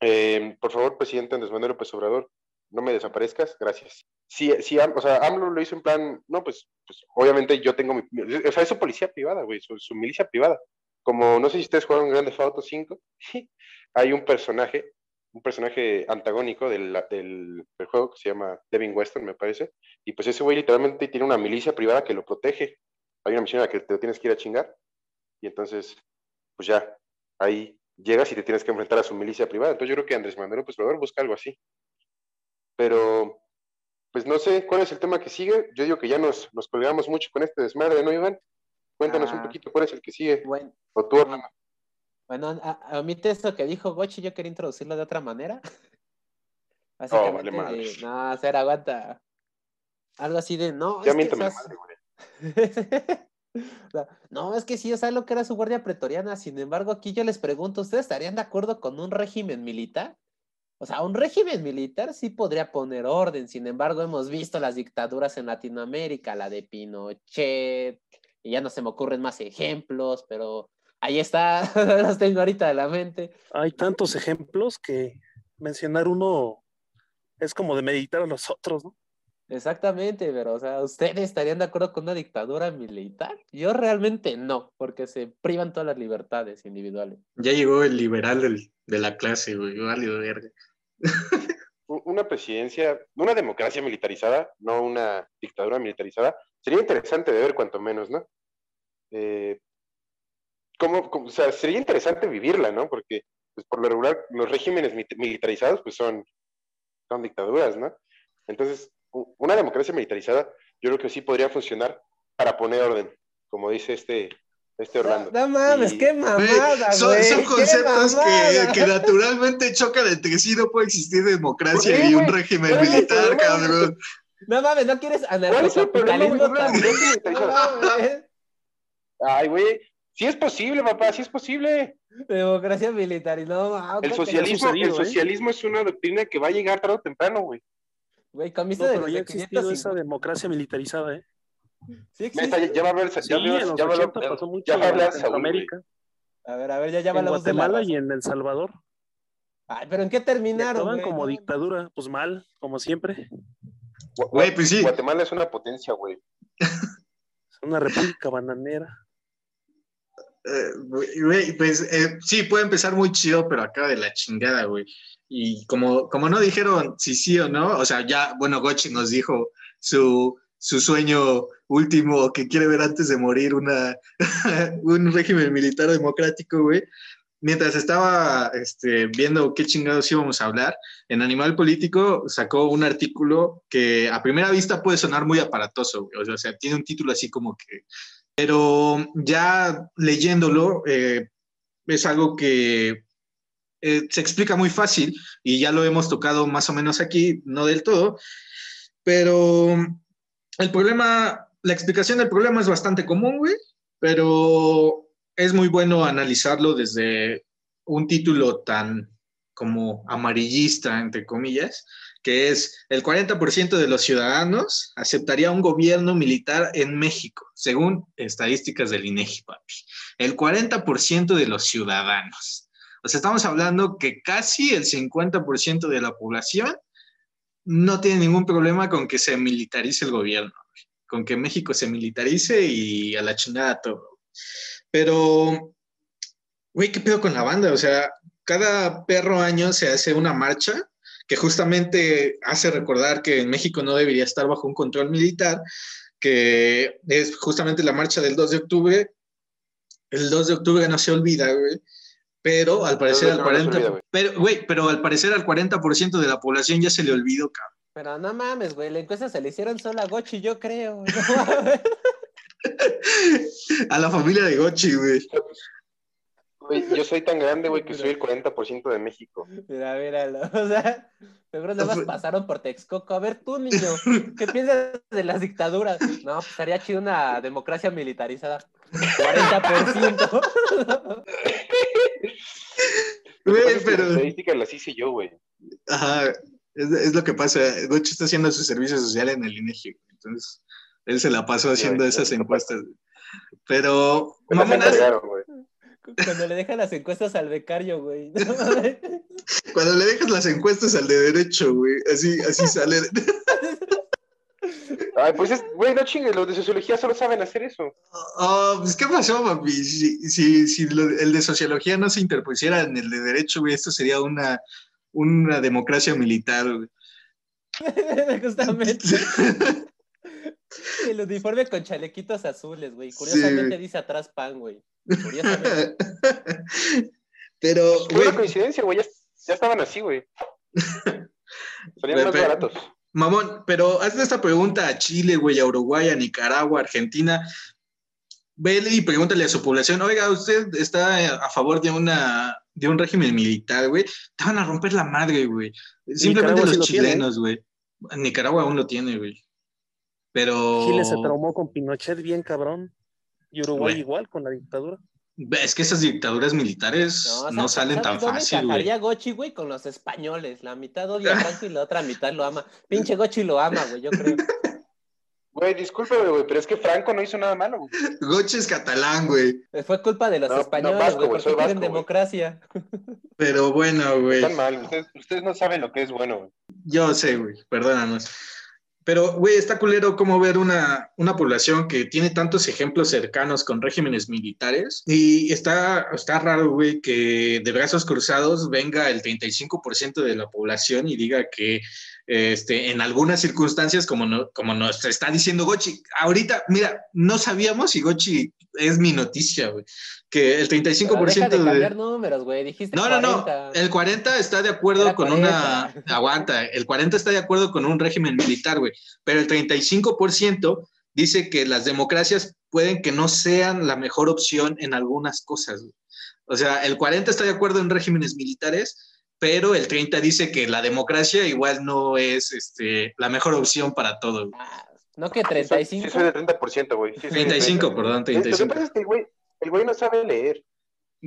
eh, por favor, presidente Andrés Manuel López Obrador, no me desaparezcas, gracias. Sí, Am- o sea, AMLO lo hizo en plan, no, pues, pues obviamente yo tengo mi, o sea, es su policía privada, güey, su, su milicia privada. Como, no sé si ustedes jugaron Grande Auto 5, hay un personaje, un personaje antagónico del, del, juego que se llama Devin Weston, me parece, y pues ese güey literalmente tiene una milicia privada que lo protege. Hay una misión en la que te tienes que ir a chingar, y entonces, pues ya, ahí llegas y te tienes que enfrentar a su milicia privada. Entonces yo creo que Andrés Manuel López Obrador busca algo así. Pero, pues no sé cuál es el tema que sigue. Yo digo que ya nos, nos colgamos mucho con este desmadre, ¿no, Iván? Cuéntanos un Ah. poquito cuál es el que sigue. Bueno, O tú, Orlando. bueno a- omite esto que dijo Gochi, yo quería introducirlo de otra manera. vale Básicamente, madre. de, no, hacer aguanta. Algo así de, no, Ya es que, madre, güey. No, es que sí, o sea, lo que era su guardia pretoriana. Sin embargo, aquí yo les pregunto, ¿ustedes estarían de acuerdo con un régimen militar? O sea, un régimen militar sí podría poner orden. Sin embargo, hemos visto las dictaduras en Latinoamérica, la de Pinochet, y ya no se me ocurren más ejemplos, pero ahí está, las tengo ahorita de la mente. Hay tantos ejemplos que mencionar uno es como de meditar a los otros, ¿no? Exactamente, pero, o sea, ¿ustedes estarían de acuerdo con una dictadura militar? Yo realmente no, porque se privan todas las libertades individuales. Ya llegó el liberal del- de la clase, güey. Válido, verga. Una presidencia, una democracia militarizada, no una dictadura militarizada, sería interesante de ver cuanto menos, ¿no? Eh, ¿cómo- cómo- o sea, sería interesante vivirla, ¿no? Porque, pues, por lo regular, los regímenes militarizados, pues, son, son dictaduras, ¿no? Entonces, una democracia militarizada, yo creo que sí podría funcionar para poner orden, como dice este, este Orlando. No, no mames, Y- qué Güey, mamada, son, güey. son conceptos que, mamada. que naturalmente chocan entre sí. No puede existir democracia y un régimen ¿Cuál es el militar, cabrón. No mames, no quieres ¿Cuál es el problema, anarcocapitalismo también. Ay, güey, Sí es posible, papá, sí es posible. Democracia militar y no, ah, El socialismo, sucedido, el ¿eh? socialismo es una doctrina que va a llegar tarde o temprano, güey. Güey, camisa No, de pero ya ha los de existido 550. esa democracia militarizada, ¿eh? Sí existe. ya, va a haber, ya, Sí, va a haber- en los ya va a haber- 80 pasó mucho ya va a en. Centroamérica, A ver, a ver, ya llama en Guatemala y en El Salvador. Ay, pero ¿en qué terminaron, güey? como dictadura, pues mal, como siempre. Güey, pues sí. Guatemala es una potencia, güey. Es una república bananera. Eh, güey, pues eh, sí, puede empezar muy chido, pero acaba de la chingada, güey. Y como, como no dijeron si sí o no, o sea, ya, bueno, Gochi nos dijo su, su sueño último que quiere ver antes de morir una, un régimen militar democrático, güey. Mientras estaba este, viendo qué chingados íbamos a hablar, en Animal Político sacó un artículo que a primera vista puede sonar muy aparatoso, güey. O sea, tiene un título así como que pero ya leyéndolo eh, es algo que eh, se explica muy fácil y ya lo hemos tocado más o menos aquí, no del todo, pero el problema, la explicación del problema es bastante común, güey, pero es muy bueno analizarlo desde un título tan como amarillista, entre comillas, que es el 40% de los ciudadanos aceptaría un gobierno militar en México, según estadísticas del INEGI. El 40% de los ciudadanos. O sea, estamos hablando que casi el 50% de la población no tiene ningún problema con que se militarice el gobierno, con que México se militarice y a la chingada todo. Pero, güey, ¿qué pedo con la banda? O sea, cada perro año se hace una marcha que justamente hace recordar que en México no debería estar bajo un control militar, que es justamente la marcha del 2 de octubre. El 2 de octubre no se olvida, güey. Pero al parecer al octubre no se 40, olvida, güey. pero güey, pero al parecer al 40% de la población ya se le olvidó, cabrón. Pero no mames, güey, la encuesta se le hicieron solo a Gochi, yo creo. A la familia de Gochi, güey. Güey, yo soy tan grande, güey, que soy el 40% de México. Mira, míralo. O sea, seguro nada más pasaron por Texcoco. A ver, tú, niño, ¿qué piensas de las dictaduras? No, pues estaría chido una democracia militarizada. 40%. Lo que Güey, pero- Las estadísticas las hice yo, güey. Ajá, es, es lo que pasa. Gochi está haciendo su servicio social en el INEGI, entonces él se la pasó haciendo esas encuestas. güey. Pero, Cuando le dejan las encuestas al becario, güey. cuando le dejas las encuestas al de derecho, güey, así, así sale. Ay, pues es, güey, no chingues, los de sociología solo saben hacer eso. Oh, pues, ¿qué pasó, papi? Si, si, si lo- el de sociología no se interpusiera en el de derecho, güey, esto sería una, una democracia militar, güey. Justamente. El uniforme con chalequitos azules, güey. Curiosamente dice atrás pan, güey. Curiosamente. Pero, Fue güey, una coincidencia, güey, ya, ya estaban así, güey. Güey, más baratos. Mamón, pero hazle esta pregunta a Chile, güey, a Uruguay, a Nicaragua, a Argentina. Vele y pregúntale a su población, oiga, ¿usted está a favor de una de un régimen militar, güey? Te van a romper la madre, güey. Simplemente Nicaragua sí los lo tiene. chilenos, güey. Nicaragua aún lo tiene, güey. Pero Chile se traumó con Pinochet bien cabrón. Y Uruguay igual con la dictadura. es que esas dictaduras militares no, o sea, salen tan ¿sabes dónde fácil, güey. encajaría Gochi, güey, con los españoles. La mitad odia a Franco y la otra mitad lo ama. Pinche Gochi lo ama, güey, yo creo. Güey, discúlpame, güey, pero es que Franco no hizo nada malo, güey. Goche es catalán, güey. Fue culpa de los No, no, españoles, vasco, güey, güey, porque quieren democracia. Pero bueno, güey. Están mal, ustedes, ustedes no saben lo que es bueno, güey. Yo sé, güey, perdónanos. Pero, güey, está culero cómo ver una, una población que tiene tantos ejemplos cercanos con regímenes militares. Y está, está raro, güey, que de brazos cruzados venga el 35% de la población y diga que este, en algunas circunstancias, como, no, como nos está diciendo Gochi, ahorita, mira, no sabíamos y Gochi es mi noticia, güey, que el 35% Pero deja de de... cambiar números, güey. Dijiste No, no, no. 40. El 40 está de acuerdo Era con 40. una. Aguanta. El 40 está de acuerdo con un régimen militar, güey. Pero el 35% dice que las democracias pueden que no sean la mejor opción en algunas cosas, güey. O sea, el 40 está de acuerdo en regímenes militares, pero el 30 dice que la democracia igual no es este, la mejor opción para todo. güey. Ah, no que Sí soy- 35. Sí, soy de 30%, güey. Sí, soy de 35, 30. perdón, Lo que 35. pasa es que, güey, El güey no sabe leer.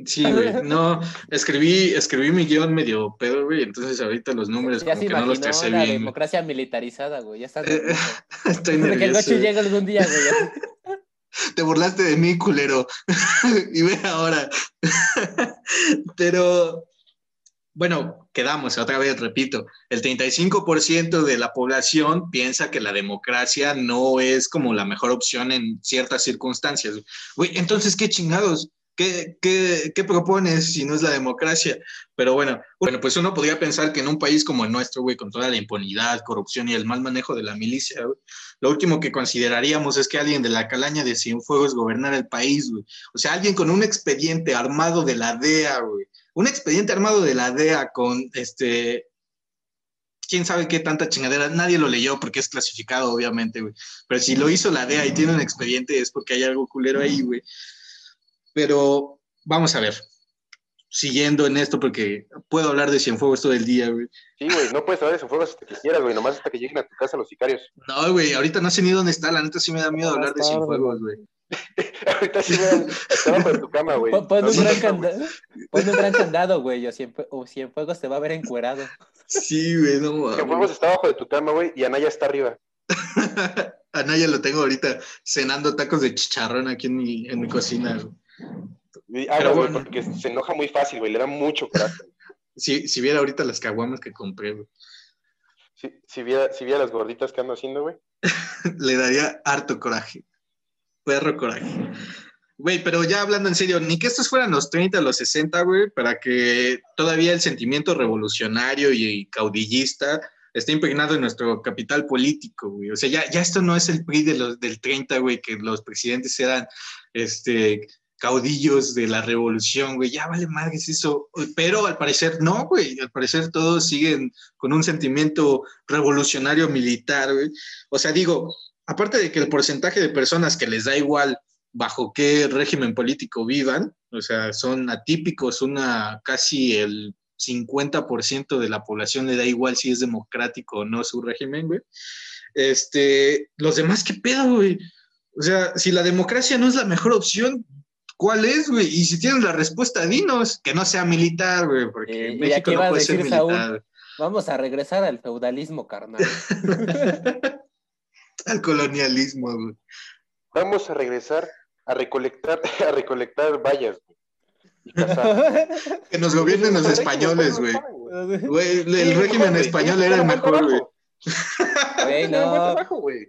Sí, güey. No, escribí, escribí mi guion medio pedo, güey. Entonces ahorita los números Ya como se que no los tracé la bien. güey. democracia militarizada, güey. Ya está. Eh, Estoy que el gocho llegue algún día, güey. Te burlaste de mí, culero. y ve ahora. Pero, bueno, quedamos, otra vez repito, el 35% de la población piensa que la democracia no es como la mejor opción en ciertas circunstancias. Entonces, ¿qué chingados? ¿Qué, qué, qué propones si no es la democracia? Pero bueno, bueno, pues uno podría pensar que en un país como el nuestro, güey, con toda la impunidad, corrupción y el mal manejo de la milicia, lo último que consideraríamos es que alguien de la calaña de Cienfuegos gobernara el país, güey. O sea, alguien con un expediente armado de la DEA, güey. Un expediente armado de la DEA con, este, quién sabe qué tanta chingadera. Nadie lo leyó porque es clasificado, obviamente, güey. Pero si lo hizo la DEA y tiene un expediente es porque hay algo culero ahí, güey. Pero vamos a ver. Siguiendo en esto, porque puedo hablar de Cienfuegos todo el día, güey. Sí, güey, no puedes hablar de Cienfuegos hasta que quieras, güey, nomás hasta que lleguen a tu casa los sicarios. No, güey, ahorita no sé ni dónde está. La neta sí me da miedo hablar de Cienfuegos, güey. Ahorita sí, güey, está abajo de tu cama, güey. Pon, un gran candado, pon un gran candado, güey. O Cienfue- o Cienfuegos te va a ver encuerado. Sí, güey, no mames. Cienfuegos está abajo de tu cama, güey, y Anaya está arriba. Anaya lo tengo ahorita cenando tacos de chicharrón aquí en mi, en mi cocina. güey. Ah, Pero güey, bueno. porque se enoja muy fácil, güey, le da mucho coraje. Si, si viera ahorita las caguamas que compré, güey, Si, si, viera, si viera las gorditas que ando haciendo, güey. le daría harto coraje. Perro coraje. Güey, pero ya hablando en serio, ni que estos fueran los 30 o los 60, güey, para que todavía el sentimiento revolucionario y caudillista esté impregnado en nuestro capital político, güey. O sea, ya, ya esto no es el PRI de los, del 30, güey, que los presidentes eran este, caudillos de la revolución, güey. Ya vale madres eso. Pero al parecer no, güey. Al parecer todos siguen con un sentimiento revolucionario militar, güey. O sea, digo, aparte de que el porcentaje de personas que les da igual bajo qué régimen político vivan, o sea, son atípicos, una casi el 50% de la población le da igual si es democrático o no su régimen, güey. Este, los demás, ¿qué pedo, güey? O sea, si la democracia no es la mejor opción, ¿cuál es, güey? Y si tienes la respuesta, dinos, que no sea militar, güey, porque Eh, México no va a puede ser decir Saúl. militar. Vamos a regresar al feudalismo, carnal. Al colonialismo, güey. Vamos a regresar a recolectar, a recolectar vallas, güey. Que nos gobiernen los españoles, güey. Güey, el régimen español era el mejor, güey. Güey, No, güey.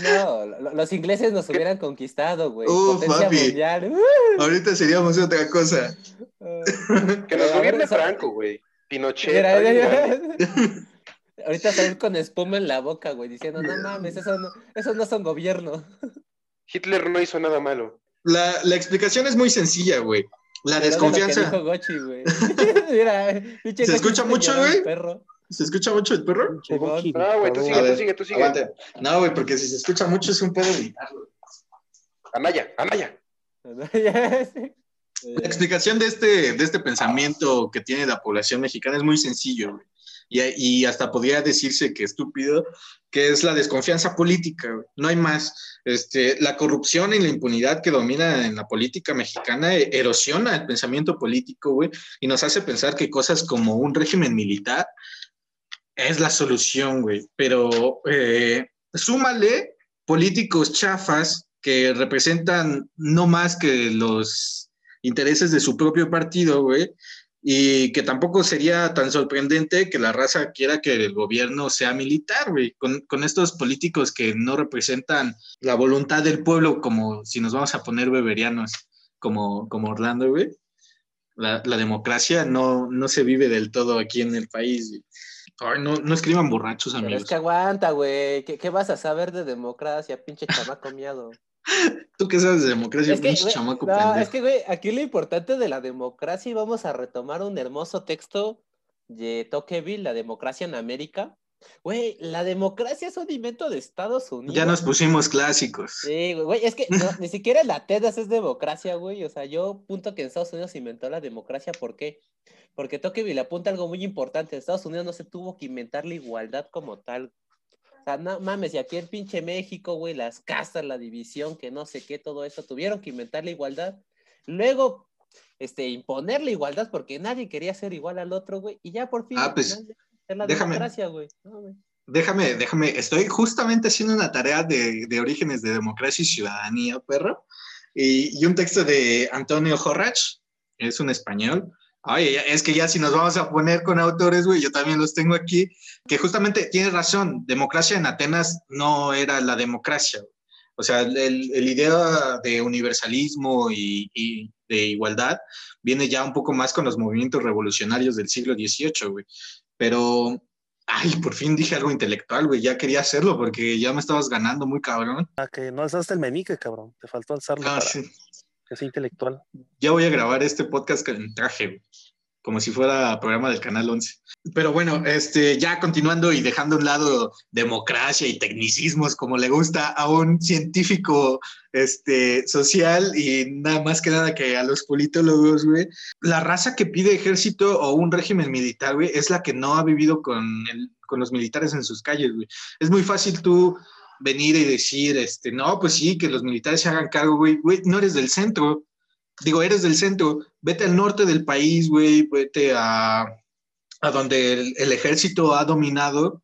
No. lo- Los ingleses nos hubieran conquistado, güey. Potencia papi. mundial. Uh, Ahorita seríamos otra cosa. uh. Que nos gobierne Franco, güey. Pinochet. Ahorita salir con espuma en la boca, güey, diciendo, no mames, eso no, eso no son gobierno. Hitler no hizo nada malo. La, la explicación es muy sencilla, güey. La Pero de lo que desconfianza. dijo Gochi, güey. Mira, pinche ¿Se escucha mucho, güey? ¿Se escucha mucho el perro? No, güey, tú sigue, tú sigue, tú sigue. No, güey, porque si se escucha mucho es un pedo editarlo. Anaya, Anaya. Ya, sí. La explicación de este, de este pensamiento que tiene la población mexicana es muy sencillo, güey. Y, y hasta podría decirse que estúpido, que es la desconfianza política. No hay más. Este, la corrupción y la impunidad que domina en la política mexicana eh, erosiona el pensamiento político, güey, y nos hace pensar que cosas como un régimen militar es la solución, güey. Pero eh, súmale políticos chafas que representan no más que los intereses de su propio partido, güey, y que tampoco sería tan sorprendente que la raza quiera que el gobierno sea militar, güey, con, con estos políticos que no representan la voluntad del pueblo, como si nos vamos a poner beberianos, como, como Orlando, güey. La, la democracia no, no se vive del todo aquí en el país. güey. Ay, no, no escriban borrachos, Pero amigos. es que aguanta, güey. ¿Qué, qué vas a saber de democracia, pinche chamaco miado? ¿Tú qué sabes de democracia, Es que, güey, chamaco no, pendejo? es que, güey, aquí lo importante de la democracia, y vamos a retomar un hermoso texto de Tocqueville, La democracia en América. Güey, la democracia es un invento de Estados Unidos. Ya nos pusimos clásicos. Sí, güey, güey, es que no, ni siquiera la TEDAS es democracia, güey. O sea, yo punto que en Estados Unidos se inventó la democracia, ¿por qué? Porque Tocqueville apunta algo muy importante. En Estados Unidos no se tuvo que inventar la igualdad como tal. O sea, no mames, y aquí en pinche México, güey, las castas, la división, que no sé qué, todo eso, tuvieron que inventar la igualdad. Luego, este, imponer la igualdad porque nadie quería ser igual al otro, güey. Y ya por fin, Ah, pues, la déjame- democracia, güey. No, güey. Déjame, déjame, estoy justamente haciendo una tarea de, de orígenes de democracia y ciudadanía, perro. Y, y un texto de Antonio Jorrach, es un español. Oye, ya- es que ya si nos vamos a poner con autores, güey, yo también los tengo aquí, que justamente tiene razón, democracia en Atenas no era la democracia. güey. O sea, el, el idea de universalismo y, y de igualdad viene ya un poco más con los movimientos revolucionarios del siglo XVIII, güey. Pero Ay, por fin dije algo intelectual, güey. Ya quería hacerlo porque ya me estabas ganando muy cabrón. Ah, que no alzaste el menique, cabrón. Te faltó alzarlo Ah, para sí. Que sea intelectual. Ya voy a grabar este podcast en traje. Como si fuera programa del Canal 11. Pero bueno, este, ya continuando y dejando a un lado democracia y tecnicismos, como le gusta a un científico este, social y nada más que nada que a los politólogos, güey. La raza que pide ejército o un régimen militar, güey, es la que no ha vivido con, con los militares en sus calles, güey. Es muy fácil tú venir y decir, este, no, pues sí, que los militares se hagan cargo, güey. Güey, no eres del centro. Digo, eres del centro. Vete al norte del país, güey. Vete a, a donde el, el ejército ha dominado,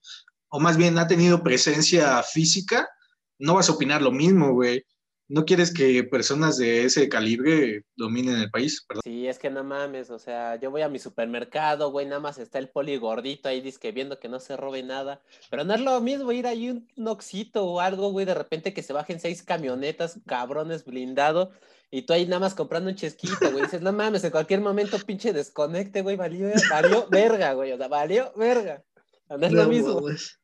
o más bien ha tenido presencia física. No vas a opinar lo mismo, güey. No quieres que personas de ese calibre dominen el país, perdón. Sí, es que no mames, o sea, yo voy a mi supermercado, güey, nada más está el poli gordito ahí disque viendo que no se robe nada, pero no es lo mismo ir ahí un, un oxito o algo, güey, de repente que se bajen seis camionetas, cabrones blindado, y tú ahí nada más comprando un chesquito, güey, dices, no mames, en cualquier momento pinche desconecte, güey, valió, valió verga, güey, o sea, valió verga, no es lo mismo. mames.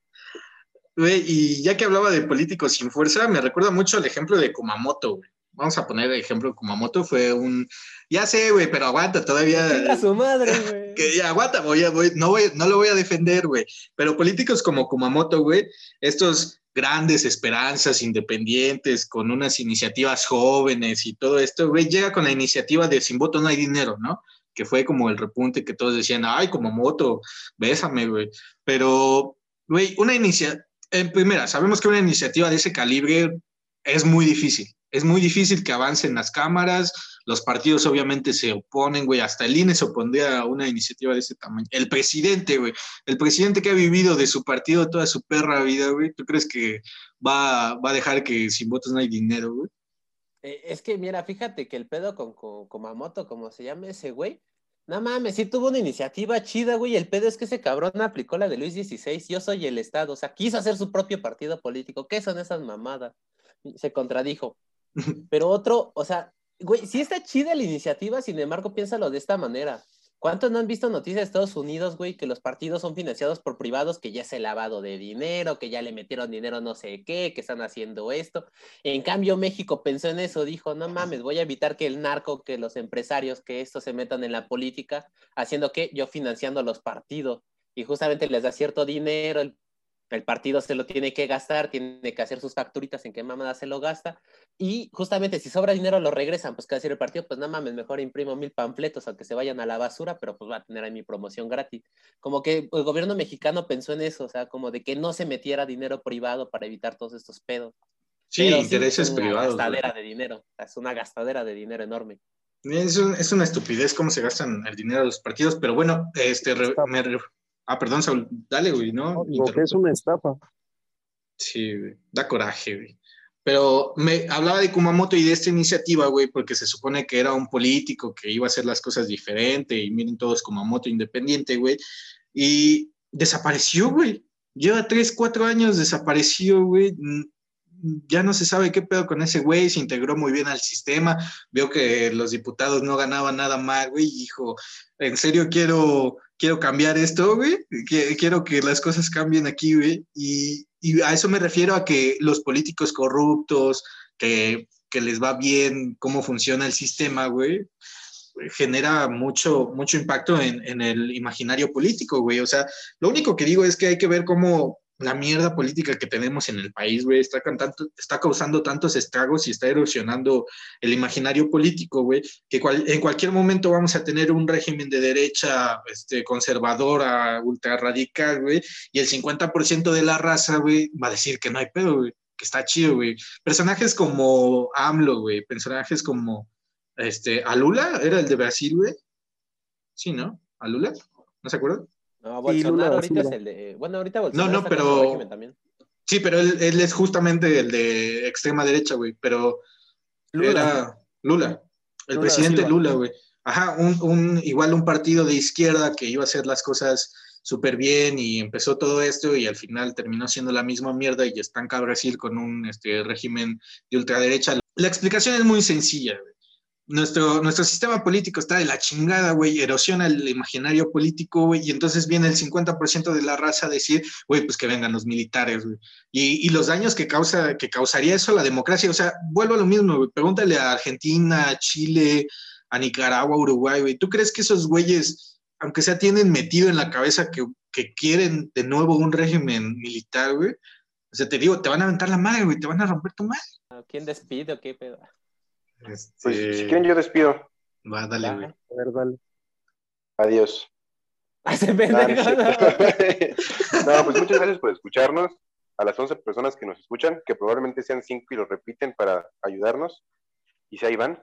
Güey, y ya que hablaba de políticos sin fuerza, me recuerda mucho el ejemplo de Kumamoto, güey. Vamos a poner el ejemplo de Kumamoto, fue un... Ya sé, güey, pero aguanta, todavía... Su madre, güey. Que aguanta, voy a, voy, no, voy, no lo voy a defender, güey. Pero políticos como Kumamoto, güey, estos grandes esperanzas independientes, con unas iniciativas jóvenes y todo esto, güey, llega con la iniciativa de sin voto no hay dinero, ¿no? Que fue como el repunte que todos decían, ay, Kumamoto, bésame, güey. Pero, güey, una iniciativa, en primera, sabemos que una iniciativa de ese calibre es muy difícil. Es muy difícil que avancen las cámaras, los partidos obviamente se oponen, güey, hasta el INE se opondría a una iniciativa de ese tamaño. El presidente, güey, el presidente que ha vivido de su partido toda su perra vida, güey, ¿tú crees que va, va a dejar que sin votos no hay dinero, güey? Eh, Es que, mira, fíjate que el pedo con, con como se llama ese güey, no mames, sí tuvo una iniciativa chida, güey. El pedo es que ese cabrón aplicó la de Luis XVI. Yo soy el Estado. O sea, quiso hacer su propio partido político. ¿Qué son esas mamadas? Se contradijo. Pero otro, o sea, güey, sí está chida la iniciativa, sin embargo, piénsalo de esta manera. ¿Cuántos no han visto noticias de Estados Unidos, güey, que los partidos son financiados por privados, que ya es el lavado de dinero, que ya le metieron dinero no sé qué, que están haciendo esto? En cambio, México pensó en eso, dijo, no mames, voy a evitar que el narco, que los empresarios, que estos se metan en la política, haciendo que yo financiando los partidos. Y justamente les da cierto dinero, el, el partido se lo tiene que gastar, tiene que hacer sus facturitas en qué mamada se lo gasta. Y justamente si sobra dinero lo regresan, pues qué decir el partido, pues no mames, mejor imprimo mil panfletos aunque se vayan a la basura, pero pues va a tener ahí mi promoción gratis. Como que el gobierno mexicano pensó en eso, o sea, como de que no se metiera dinero privado para evitar todos estos pedos. Sí, Pero intereses es una privados. gastadera de dinero, es una gastadera de dinero enorme. Es, un- es una estupidez cómo se gastan el dinero de los partidos, pero bueno, este, re- me ah, perdón, Saúl, dale, güey, ¿no? Lo que es una estafa. Sí, güey, da coraje, güey. Pero me hablaba de Kumamoto y de esta iniciativa, güey, porque se supone que era un político que iba a hacer las cosas diferente y miren todos Kumamoto independiente, güey. Y desapareció, güey. Lleva tres, cuatro años desapareció, güey. Mm, Ya no se sabe qué pedo con ese güey, se integró muy bien al sistema, vio que los diputados no ganaban nada mal, güey, y dijo, en serio quiero, quiero cambiar esto, güey, quiero que las cosas cambien aquí, güey, y, a eso me refiero a que los políticos corruptos, que, les va bien cómo funciona el sistema, güey, genera mucho, mucho impacto en el imaginario político, güey. O sea, lo único que digo es que hay que ver cómo la mierda política que tenemos en el país, güey, está, está causando tantos estragos y está erosionando el imaginario político, güey, que en cualquier momento vamos a tener un régimen de derecha este, conservadora, ultra radical, güey, y el 50% de la raza, güey, va a decir que no hay pedo, güey, que está chido, güey. Personajes como AMLO, güey, personajes como este, a Lula, era el de Brasil, güey. Sí, ¿no? ¿A Lula? ¿No se acuerdan? No, Sí, Bolsonaro Lula, ahorita sí, es el de. Bueno, ahorita Bolsonaro no, está pero- régimen también. Sí, pero él, él es justamente el de extrema derecha, güey. Pero Lula. era Lula, el Lula presidente Silva. Lula, güey. Ajá, un, un, igual un partido de izquierda que iba a hacer las cosas súper bien y empezó todo esto y al final terminó siendo la misma mierda y estanca a Brasil con un este, régimen de ultraderecha. La explicación es muy sencilla, güey. Nuestro, nuestro sistema político está de la chingada, güey, erosiona el imaginario político, güey, y entonces viene el 50% de la raza a decir, güey, pues que vengan los militares, güey. Y, los daños que, causa, que causaría eso a la democracia, o sea, vuelvo a lo mismo, güey. Pregúntale a Argentina, a Chile, a Nicaragua, Uruguay, güey. ¿Tú crees que esos güeyes, aunque sea tienen metido en la cabeza que, que quieren de nuevo un régimen militar, güey? O sea, te digo, te van a aventar la madre, güey, te van a romper tu madre. ¿Quién despide o qué pedo? Pues Este, si quieren yo despido. Va, dale, güey. A ver, dale. Adiós. Hace Ah, pendejo. cierto. No, pues muchas gracias por escucharnos. A las 11 personas que nos escuchan, que probablemente sean 5 y lo repiten para ayudarnos. Y si ahí van.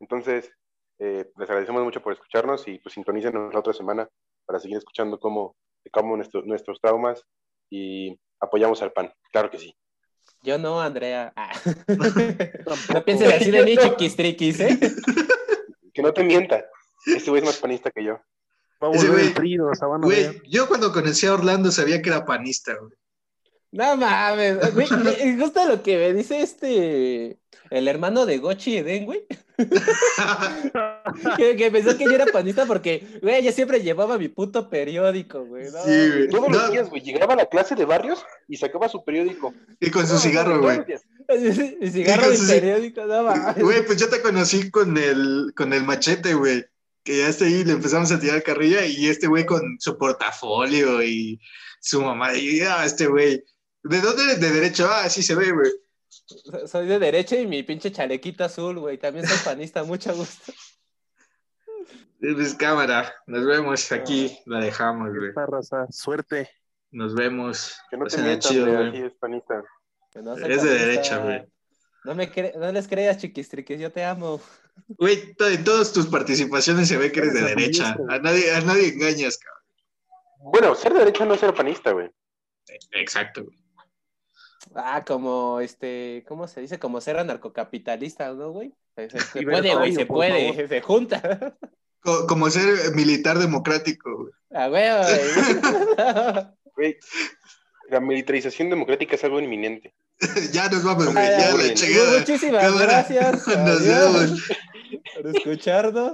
Entonces, eh, les agradecemos mucho por escucharnos y pues sintonícenos la otra semana para seguir escuchando cómo, cómo nuestro- nuestros traumas y apoyamos al PAN. Claro que sí. Yo no, Andrea. Ah. No pienses así de mí, chiquistriquis, ¿eh? Que no te mienta. Este güey es más panista que yo. Va a Ese volver güey- el PRI, o sea, van a Güey, ver. yo cuando conocí a Orlando sabía que era panista, güey. No mames, güey, me gusta lo que me dice este, el hermano de Gochi Eden, güey, que, que pensó que yo era panista porque, güey, yo siempre llevaba mi puto periódico, güey. No, Sí, güey. Todos No. los días, güey, llegaba a la clase de barrios y sacaba su periódico. Y con su cigarro, güey. Mi cigarro, sí, sí. periódico, no mames. Güey, pues yo te conocí con el, con el machete, güey. Que ya está ahí, le empezamos a tirar carrilla y este güey con su portafolio y su mamá. Y ah, este güey. ¿De dónde eres? De derecho. Ah, sí se ve, güey. Soy de derecha y mi pinche chalequito azul, güey, también soy panista, mucho gusto. Pues cámara. Nos vemos aquí. La dejamos, güey. Raza, suerte. Nos vemos. Que no te mientas, chido, güey, es panista. Que no soy Es de derecha, güey. No, me cre- no les creas, chiquistriquis, yo te amo. Güey, en todas tus participaciones se ve que eres de Eres derecha. A nadie, a nadie engañas, cabrón. Bueno, ser de derecha no es ser panista, güey. Exacto, güey. Ah, como este, ¿cómo se dice? Como ser anarcocapitalista, ¿no, güey? Se, puede, güey, se puede, favor. se junta. Co- Como ser militar democrático, güey. Ah, güey, güey. Güey, La militarización democrática es algo inminente. ya nos vamos, güey. Ah, Ya la chingada. Muchísimas Cámara. gracias. Nos vemos. por escucharnos.